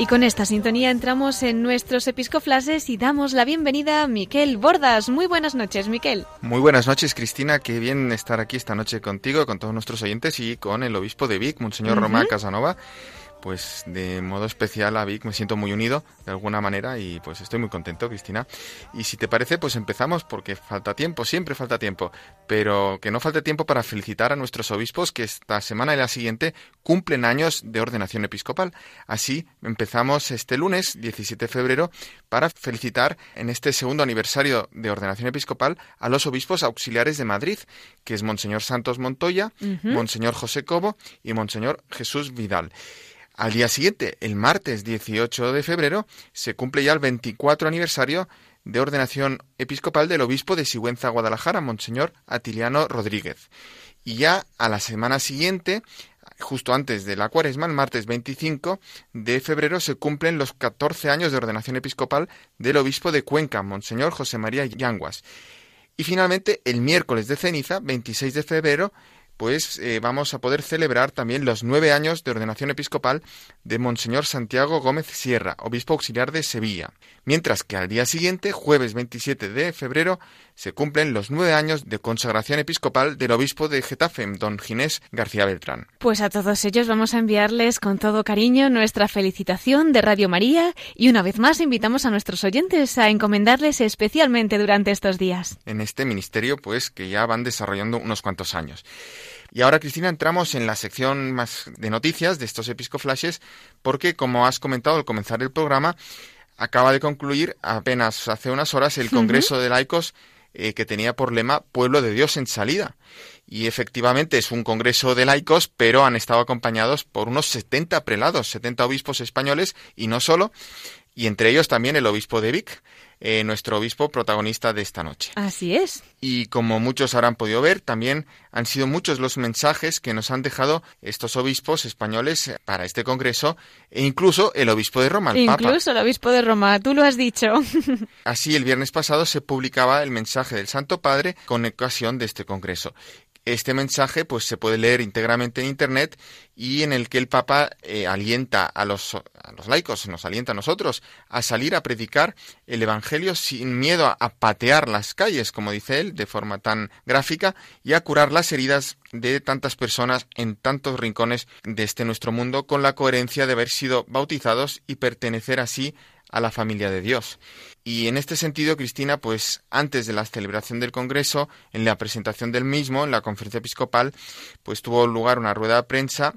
Y con esta sintonía entramos en nuestros episcoflases y damos la bienvenida a Miquel Bordas. Muy buenas noches, Miquel. Muy buenas noches, Cristina. Qué bien estar aquí esta noche contigo, con todos nuestros oyentes y con el obispo de Vic, Monseñor Román Casanova pues de modo especial a Vic me siento muy unido de alguna manera y pues estoy muy contento, Cristina. Y si te parece, pues empezamos porque falta tiempo, siempre falta tiempo, pero que no falte tiempo para felicitar a nuestros obispos que esta semana y la siguiente cumplen años de ordenación episcopal. Así empezamos este lunes, 17 de febrero, para felicitar en este segundo aniversario de ordenación episcopal a los obispos auxiliares de Madrid, que es Monseñor Santos Montoya, Monseñor José Cobo y Monseñor Jesús Vidal. Al día siguiente, el martes 18 de febrero, se cumple ya el 24 aniversario de ordenación episcopal del obispo de Sigüenza, Guadalajara, Monseñor Atiliano Rodríguez. Y ya a la semana siguiente, justo antes de la cuaresma, el martes 25 de febrero, se cumplen los 14 años de ordenación episcopal del obispo de Cuenca, Monseñor José María Yanguas. Y finalmente, el miércoles de ceniza, 26 de febrero, pues eh, vamos a poder celebrar también los nueve años de ordenación episcopal de Monseñor Santiago Gómez Sierra, obispo auxiliar de Sevilla. Mientras que al día siguiente, jueves 27 de febrero, se cumplen los nueve años de consagración episcopal del obispo de Getafe, don Ginés García Beltrán. Pues a todos ellos vamos a enviarles con todo cariño nuestra felicitación de Radio María y una vez más invitamos a nuestros oyentes a encomendarles especialmente durante estos días. En este ministerio, pues que ya van desarrollando unos cuantos años. Y ahora, Cristina, entramos en la sección más de noticias de estos episcoflashes, porque, como has comentado al comenzar el programa, acaba de concluir apenas hace unas horas el Congreso de Laicos eh, que tenía por lema Pueblo de Dios en salida. Y efectivamente es un congreso de laicos, pero han estado acompañados por unos 70 prelados, 70 obispos españoles y no solo, y entre ellos también el obispo de Vic, eh, nuestro obispo protagonista de esta noche. Así es. Y como muchos habrán podido ver, también han sido muchos los mensajes que nos han dejado estos obispos españoles para este congreso e incluso el obispo de Roma, el incluso el obispo de Roma, tú lo has dicho. [LAUGHS] Así, el viernes pasado se publicaba el mensaje del Santo Padre con ocasión de este congreso. Este mensaje pues se puede leer íntegramente en internet y en el que el Papa eh, alienta a los, laicos, nos alienta a nosotros a salir a predicar el Evangelio sin miedo a, a patear las calles, como dice él, de forma tan gráfica, y a curar las heridas de tantas personas en tantos rincones de este nuestro mundo con la coherencia de haber sido bautizados y pertenecer así a la familia de Dios. Y en este sentido, Cristina, pues antes de la celebración del Congreso, en la presentación del mismo, en la conferencia episcopal, pues tuvo lugar una rueda de prensa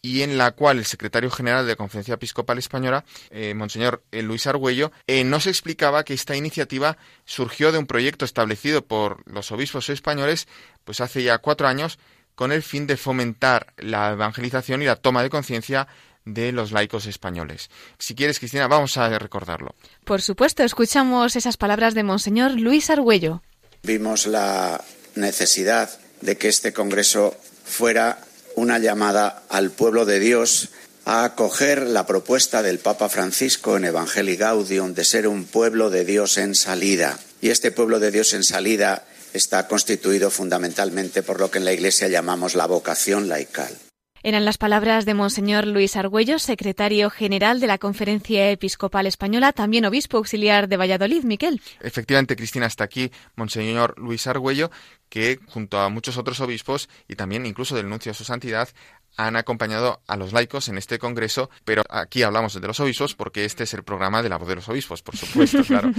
y en la cual el secretario general de la Conferencia Episcopal Española, eh, Monseñor eh, Luis Argüello, eh, nos explicaba que esta iniciativa surgió de un proyecto establecido por los obispos españoles, pues hace ya cuatro años, con el fin de fomentar la evangelización y la toma de conciencia de los laicos españoles. Si quieres, Cristina, vamos a recordarlo. Por supuesto, escuchamos esas palabras de Monseñor Luis Argüello. Vimos la necesidad de que este Congreso fuera una llamada al pueblo de Dios a acoger la propuesta del Papa Francisco en Evangelii Gaudium de ser un pueblo de Dios en salida. Y este pueblo de Dios en salida está constituido fundamentalmente por lo que en la Iglesia llamamos la vocación laical. Eran las palabras de Monseñor Luis Argüello, secretario general de la Conferencia Episcopal Española, también obispo auxiliar de Valladolid, Miquel. Efectivamente, Cristina, hasta aquí Monseñor Luis Argüello, que junto a muchos otros obispos y también incluso del nuncio de su santidad han acompañado a los laicos en este congreso, pero aquí hablamos de los obispos porque este es el programa de la voz de los obispos, por supuesto, [LAUGHS] claro.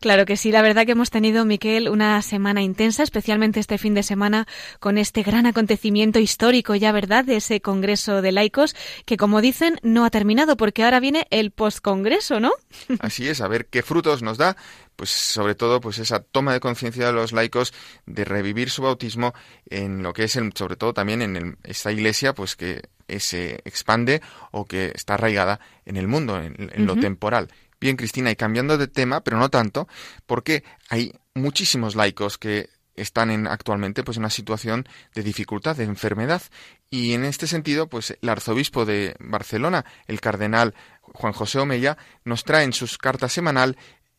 claro que sí, la verdad que hemos tenido, Miquel, una semana intensa, especialmente este fin de semana, con este gran acontecimiento histórico ya, ¿verdad?, de ese congreso de laicos, que como dicen, no ha terminado porque ahora viene el postcongreso, ¿no? Así es, a ver qué frutos nos da, pues sobre todo pues esa toma de conciencia de los laicos de revivir su bautismo en lo que es el, sobre todo también en esta iglesia pues que se expande o que está arraigada en el mundo en, lo temporal bien Cristina y cambiando de tema pero no tanto porque hay muchísimos laicos que están en, actualmente pues en una situación de dificultad, de enfermedad. Y en este sentido, pues el arzobispo de Barcelona, el cardenal Juan José Omeya, nos trae en sus cartas semanal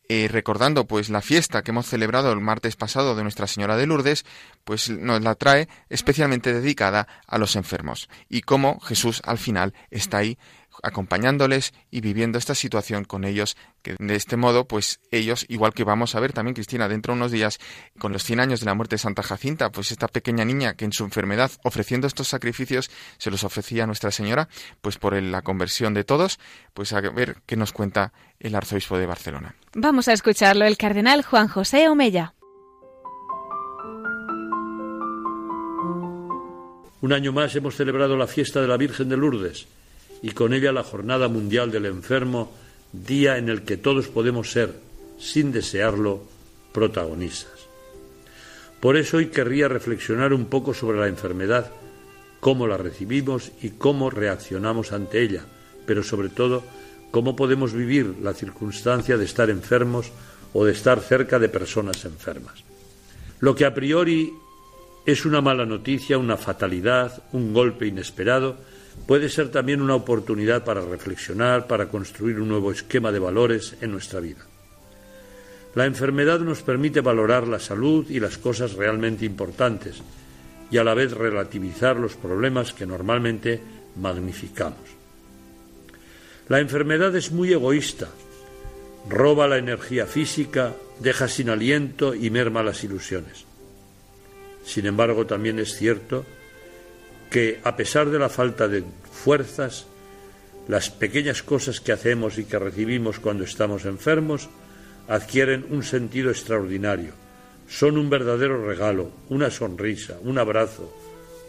eh, recordando pues la fiesta que hemos celebrado el martes pasado de Nuestra Señora de Lourdes, pues nos la trae especialmente dedicada a los enfermos y cómo Jesús al final está ahí acompañándoles y viviendo esta situación con ellos, que de este modo, pues ellos, igual que vamos a ver también, Cristina, dentro de unos días, con los 100 años de la muerte de Santa Jacinta, pues esta pequeña niña que en su enfermedad, ofreciendo estos sacrificios, se los ofrecía a Nuestra Señora, pues por la conversión de todos, pues a ver qué nos cuenta el arzobispo de Barcelona. Vamos a escucharlo, el cardenal Juan José Omella. Un año más hemos celebrado la fiesta de la Virgen de Lourdes y con ella la Jornada Mundial del Enfermo, día en el que todos podemos ser, sin desearlo, protagonistas. Por eso hoy querría reflexionar un poco sobre la enfermedad, cómo la recibimos y cómo reaccionamos ante ella, pero sobre todo cómo podemos vivir la circunstancia de estar enfermos o de estar cerca de personas enfermas. Lo que a priori es una mala noticia, una fatalidad, un golpe inesperado, puede ser también una oportunidad para reflexionar, para construir un nuevo esquema de valores en nuestra vida. La enfermedad nos permite valorar la salud y las cosas realmente importantes y a la vez relativizar los problemas que normalmente magnificamos. La enfermedad es muy egoísta, roba la energía física, deja sin aliento y merma las ilusiones. Sin embargo, también es cierto que a pesar de la falta de fuerzas, las pequeñas cosas que hacemos y que recibimos cuando estamos enfermos adquieren un sentido extraordinario. Son un verdadero regalo, una sonrisa, un abrazo,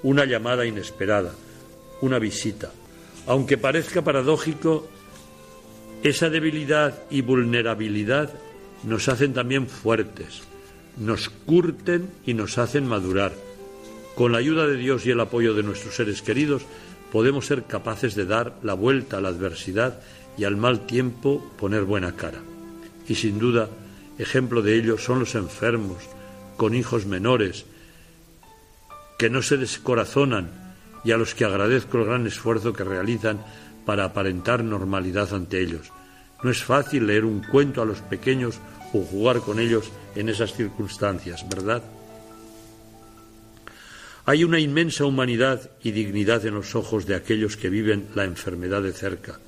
una llamada inesperada, una visita. Aunque parezca paradójico, esa debilidad y vulnerabilidad nos hacen también fuertes, nos curten y nos hacen madurar. Con la ayuda de Dios y el apoyo de nuestros seres queridos, podemos ser capaces de dar la vuelta a la adversidad y al mal tiempo poner buena cara. Y sin duda, ejemplo de ello son los enfermos, con hijos menores, que no se descorazonan y a los que agradezco el gran esfuerzo que realizan para aparentar normalidad ante ellos. No es fácil leer un cuento a los pequeños o jugar con ellos en esas circunstancias, ¿verdad? Hay una inmensa humanidad y dignidad en los ojos de aquellos que viven la enfermedad de cerca.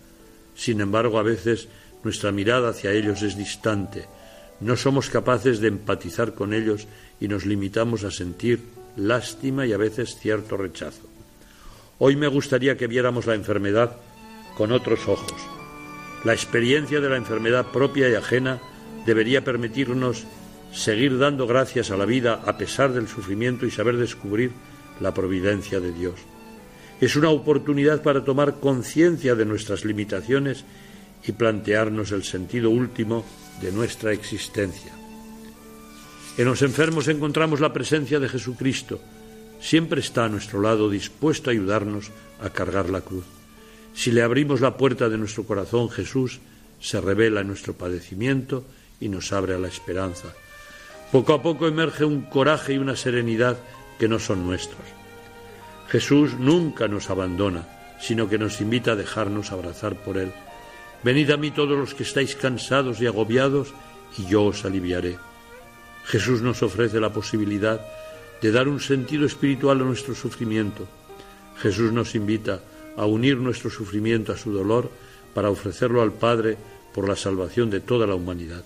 Sin embargo, a veces nuestra mirada hacia ellos es distante. No somos capaces de empatizar con ellos y nos limitamos a sentir lástima y a veces cierto rechazo. Hoy me gustaría que viéramos la enfermedad con otros ojos. La experiencia de la enfermedad propia y ajena debería permitirnos seguir dando gracias a la vida a pesar del sufrimiento y saber descubrir la providencia de Dios. Es una oportunidad para tomar conciencia de nuestras limitaciones y plantearnos el sentido último de nuestra existencia. En los enfermos encontramos la presencia de Jesucristo. Siempre está a nuestro lado dispuesto a ayudarnos a cargar la cruz. Si le abrimos la puerta de nuestro corazón, Jesús se revela en nuestro padecimiento y nos abre a la esperanza. Poco a poco emerge un coraje y una serenidad que no son nuestros. Jesús nunca nos abandona, sino que nos invita a dejarnos abrazar por Él. Venid a mí todos los que estáis cansados y agobiados, y yo os aliviaré. Jesús nos ofrece la posibilidad de dar un sentido espiritual a nuestro sufrimiento. Jesús nos invita a unir nuestro sufrimiento a su dolor para ofrecerlo al Padre por la salvación de toda la humanidad.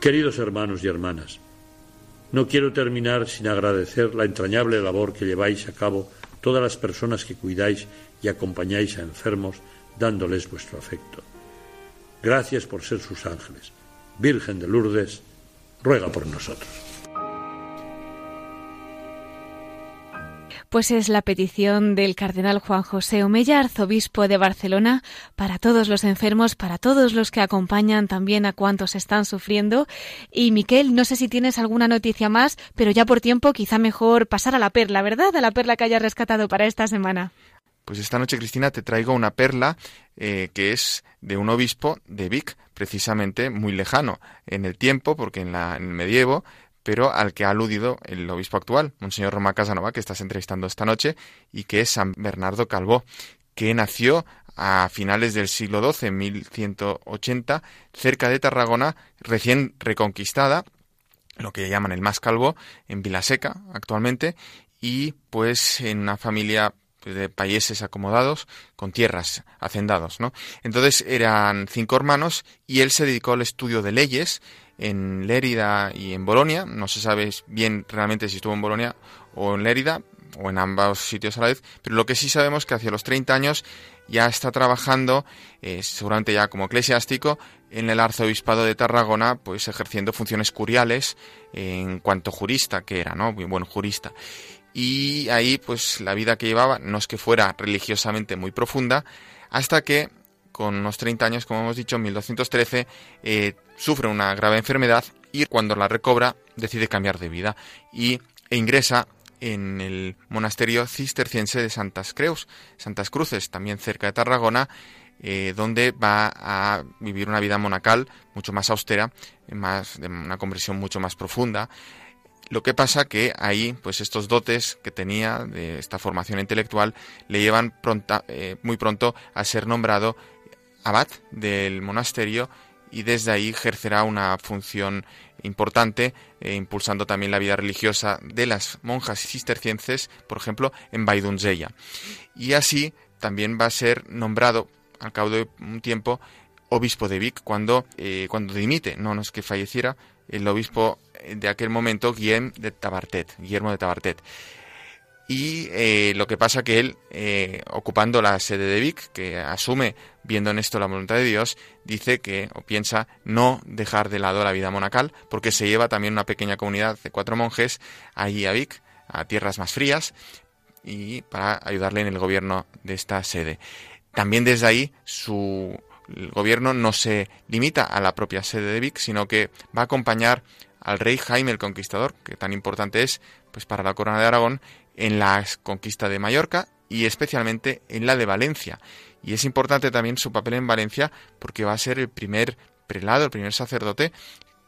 Queridos hermanos y hermanas, no quiero terminar sin agradecer la entrañable labor que lleváis a cabo todas las personas que cuidáis y acompañáis a enfermos dándoles vuestro afecto. Gracias por ser sus ángeles. Virgen de Lourdes, ruega por nosotros. Pues es la petición del cardenal Juan José Omeya, arzobispo de Barcelona, para todos los enfermos, para todos los que acompañan también a cuantos están sufriendo. Y Miquel, no sé si tienes alguna noticia más, pero ya por tiempo quizá mejor pasar a la perla, ¿verdad? A la perla que hayas rescatado para esta semana. Pues esta noche, Cristina, te traigo una perla eh, que es de un obispo de Vic, precisamente muy lejano en el tiempo, porque en, la, en el medievo pero al que ha aludido el obispo actual, Monseñor Roma Casanova, que estás entrevistando esta noche, y que es San Bernardo Calvó, que nació a finales del siglo XII, en 1180, cerca de Tarragona, recién reconquistada, lo que llaman el más calvo, en Vilaseca actualmente, y pues en una familia pues, de países acomodados con tierras, hacendados, ¿no? Entonces eran cinco hermanos y él se dedicó al estudio de leyes en Lérida y en Bolonia. No se sabe bien realmente si estuvo en Bolonia o en Lérida o en ambos sitios a la vez, pero lo que sí sabemos es que hacia los 30 años ya está trabajando, eh, seguramente ya como eclesiástico, en el arzobispado de Tarragona, pues ejerciendo funciones curiales en cuanto jurista que era, ¿no? Muy buen jurista. Y ahí, pues la vida que llevaba no es que fuera religiosamente muy profunda, hasta que con unos 30 años, como hemos dicho, en 1213, eh, sufre una grave enfermedad y cuando la recobra decide cambiar de vida y, e ingresa en el monasterio cisterciense de Santas Creus, Santas Cruces, también cerca de Tarragona, eh, donde va a vivir una vida monacal mucho más austera, más, de una conversión mucho más profunda. Lo que pasa que ahí, pues estos dotes que tenía de esta formación intelectual le llevan eh, muy pronto a ser nombrado abad del monasterio y desde ahí ejercerá una función importante, eh, impulsando también la vida religiosa de las monjas cistercienses, por ejemplo, en Baidunzeya. Y así también va a ser nombrado, al cabo de un tiempo, obispo de Vic, cuando, eh, cuando dimite, no, no es que falleciera, el obispo de aquel momento, Guillem de Tabartet, Guillermo de Tabartet. Y eh, lo que pasa que él, eh, ocupando la sede de Vic, que asume, viendo en esto la voluntad de Dios, dice que, o piensa, no dejar de lado la vida monacal, porque se lleva también una pequeña comunidad de cuatro monjes allí a Vic, a tierras más frías, y para ayudarle en el gobierno de esta sede. También desde ahí su gobierno no se limita a la propia sede de Vic, sino que va a acompañar al rey Jaime el Conquistador, que tan importante es pues para la corona de Aragón en la conquista de Mallorca y especialmente en la de Valencia. Y es importante también su papel en Valencia porque va a ser el primer prelado, el primer sacerdote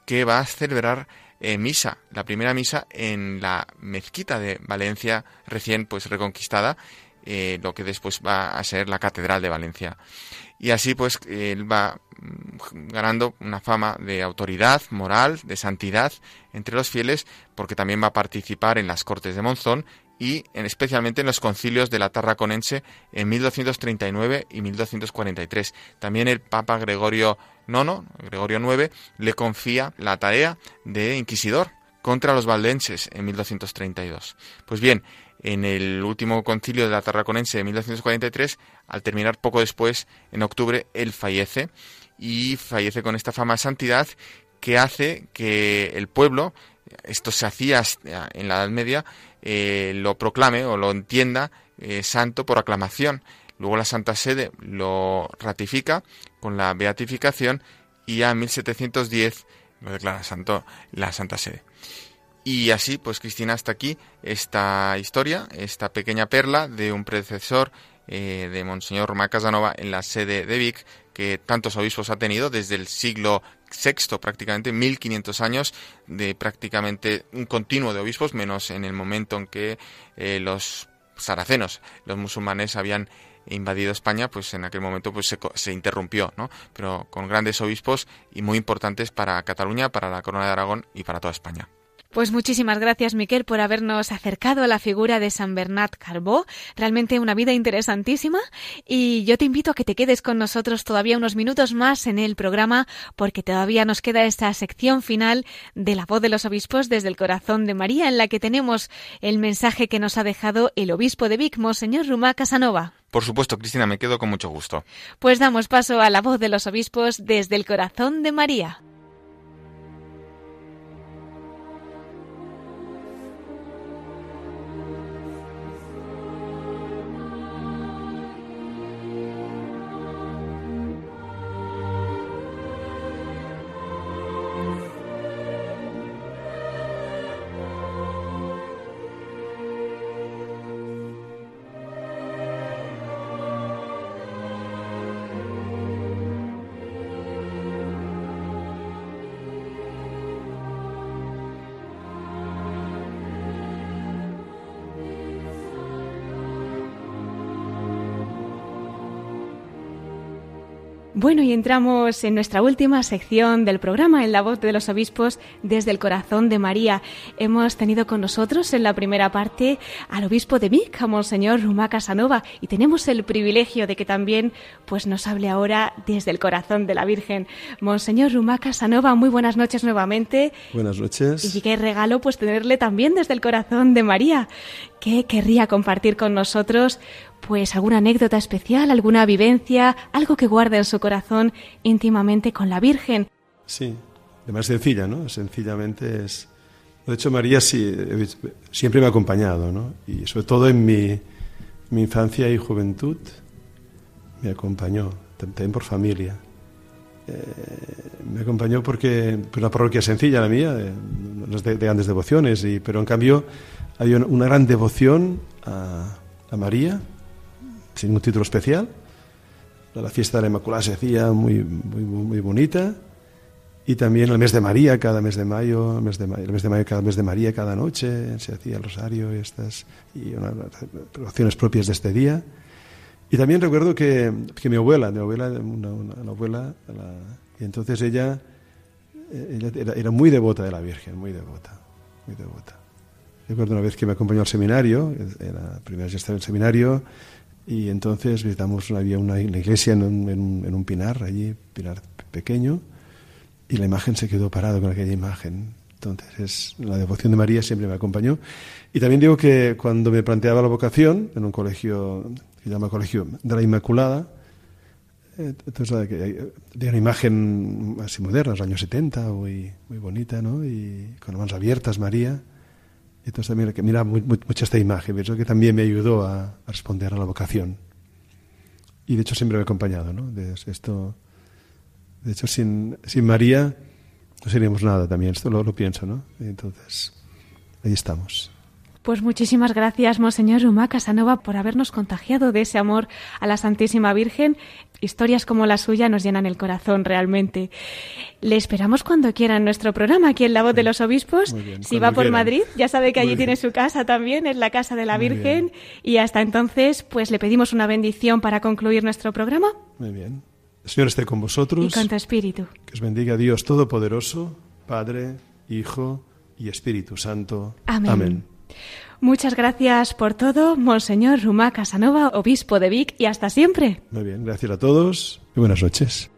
que va a celebrar eh, misa, la primera misa en la mezquita de Valencia recién pues reconquistada, eh, lo que después va a ser la catedral de Valencia. Y así pues él va mm, ganando una fama de autoridad moral, de santidad entre los fieles, porque también va a participar en las Cortes de Monzón y en, especialmente en los concilios de la Tarraconense en 1239 y 1243. También el Papa Gregorio IX, Gregorio IX, le confía la tarea de inquisidor contra los valdenses en 1232. Pues bien, en el último concilio de la Tarraconense de 1243, al terminar poco después, en octubre, él fallece y fallece con esta fama de santidad que hace que el pueblo, esto se hacía en la Edad Media, eh, lo proclame o lo entienda eh, santo por aclamación. Luego la Santa Sede lo ratifica con la beatificación y ya en 1710 lo declara santo la Santa Sede. Y así, pues Cristina, hasta aquí esta historia, esta pequeña perla de un predecesor eh, de Monseñor Román Casanova en la sede de Vic, que tantos obispos ha tenido desde el siglo VI, prácticamente 1500 años de prácticamente un continuo de obispos, menos en el momento en que eh, los saracenos, los musulmanes habían invadido España, pues en aquel momento pues se, se, interrumpió, ¿no? Pero con grandes obispos y muy importantes para Cataluña, para la Corona de Aragón y para toda España. Pues muchísimas gracias, Miquel, por habernos acercado a la figura de San Bernat Carbó. Realmente una vida interesantísima. Y yo te invito a que te quedes con nosotros todavía unos minutos más en el programa, porque todavía nos queda esta sección final de la voz de los obispos desde el corazón de María, en la que tenemos el mensaje que nos ha dejado el obispo de Vic, Monseñor Rumá Casanova. Por supuesto, Cristina, me quedo con mucho gusto. Pues damos paso a la voz de los obispos desde el corazón de María. Bueno, y entramos en nuestra última sección del programa, en la voz de los obispos desde el corazón de María. Hemos tenido con nosotros en la primera parte al obispo de Vic, a Monseñor Rumá Casanova, y tenemos el privilegio de que también pues, nos hable ahora desde el corazón de la Virgen. Monseñor Rumá Casanova, muy buenas noches nuevamente. Buenas noches. Y qué regalo pues tenerle también desde el corazón de María. ¿Qué querría compartir con nosotros pues alguna anécdota especial, alguna vivencia, algo que guarde en su corazón íntimamente con la Virgen. Sí, de más sencilla, ¿no? Sencillamente es... De hecho, María sí, siempre me ha acompañado, ¿no? Y sobre todo en mi, mi infancia y juventud me acompañó, también por familia. Eh, me acompañó porque pues una parroquia sencilla la mía, es de, grandes devociones, y, pero en cambio hay una, gran devoción a María, sin un título especial. La fiesta de la Inmaculada se hacía muy, muy, muy bonita. Y también el mes de María, cada mes de mayo, el mes de, mayo, el mes de mayo, cada mes de María, cada noche, se hacía el rosario y estas, y unas oraciones propias de este día. Y también recuerdo que, que mi abuela, mi abuela, una, una, abuela, y entonces ella, ella era, era, muy devota de la Virgen, muy devota, muy devota. Recuerdo una vez que me acompañó al seminario, era primera vez que estaba en el seminario, y entonces visitamos, había una, iglesia en un, en, un, pinar, allí, pinar pequeño, y la imagen se quedó parada con aquella imagen. Entonces, es, la devoción de María siempre me acompañó. Y también digo que cuando me planteaba la vocación, en un colegio que se llama Colegio de la Inmaculada, eh, entonces había una imagen así moderna, los años 70, muy, muy bonita, ¿no? Y con las manos abiertas, María entonces también mira mucho esta imagen, pienso que también me ayudó a, responder a la vocación. Y de hecho siempre me ha acompañado, ¿no? De esto, de hecho, sin, sin María, no seríamos nada también. Esto lo, lo pienso, ¿no? Entonces, ahí estamos. Pues muchísimas gracias, Monseñor Rumá Casanova, por habernos contagiado de ese amor a la Santísima Virgen. Historias como la suya nos llenan el corazón realmente. Le esperamos cuando quiera en nuestro programa, aquí en La Voz de los Obispos. si va por Madrid, ya sabe que allí tiene su casa también, es la Casa de la Virgen. Y hasta entonces, pues le pedimos una bendición para concluir nuestro programa. Muy bien. El Señor esté con vosotros. Y con tu espíritu. Que os bendiga Dios Todopoderoso, Padre, Hijo y Espíritu Santo. Amén. Amén. Muchas gracias por todo, Monseñor Rumá Casanova, obispo de Vic, y hasta siempre. Muy bien, gracias a todos y buenas noches.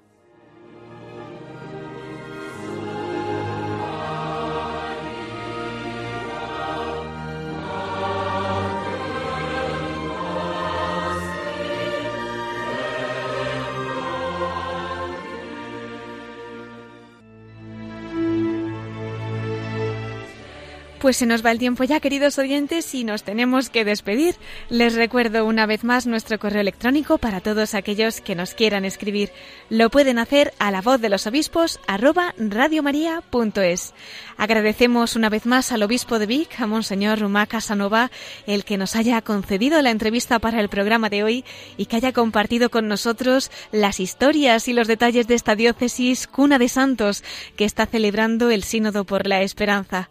Pues se nos va el tiempo ya, queridos oyentes, y nos tenemos que despedir. Les recuerdo una vez más nuestro correo electrónico para todos aquellos que nos quieran escribir. Lo pueden hacer a la voz de los obispos arroba radiomaria.es. Agradecemos una vez más al obispo de Vic, a Monseñor Rumá Casanova, el que nos haya concedido la entrevista para el programa de hoy y que haya compartido con nosotros las historias y los detalles de esta diócesis cuna de santos que está celebrando el Sínodo por la Esperanza.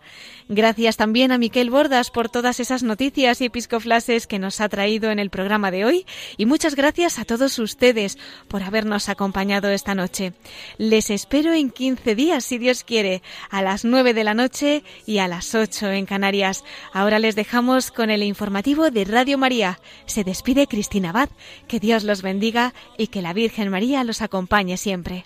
Gracias también a Miquel Bordas por todas esas noticias y episcoflases que nos ha traído en el programa de hoy y muchas gracias a todos ustedes por habernos acompañado esta noche. Les espero en 15 días, si Dios quiere, a las 9 de la noche y a las 8 en Canarias. Ahora les dejamos con el informativo de Radio María. Se despide Cristina Abad. Que Dios los bendiga y que la Virgen María los acompañe siempre.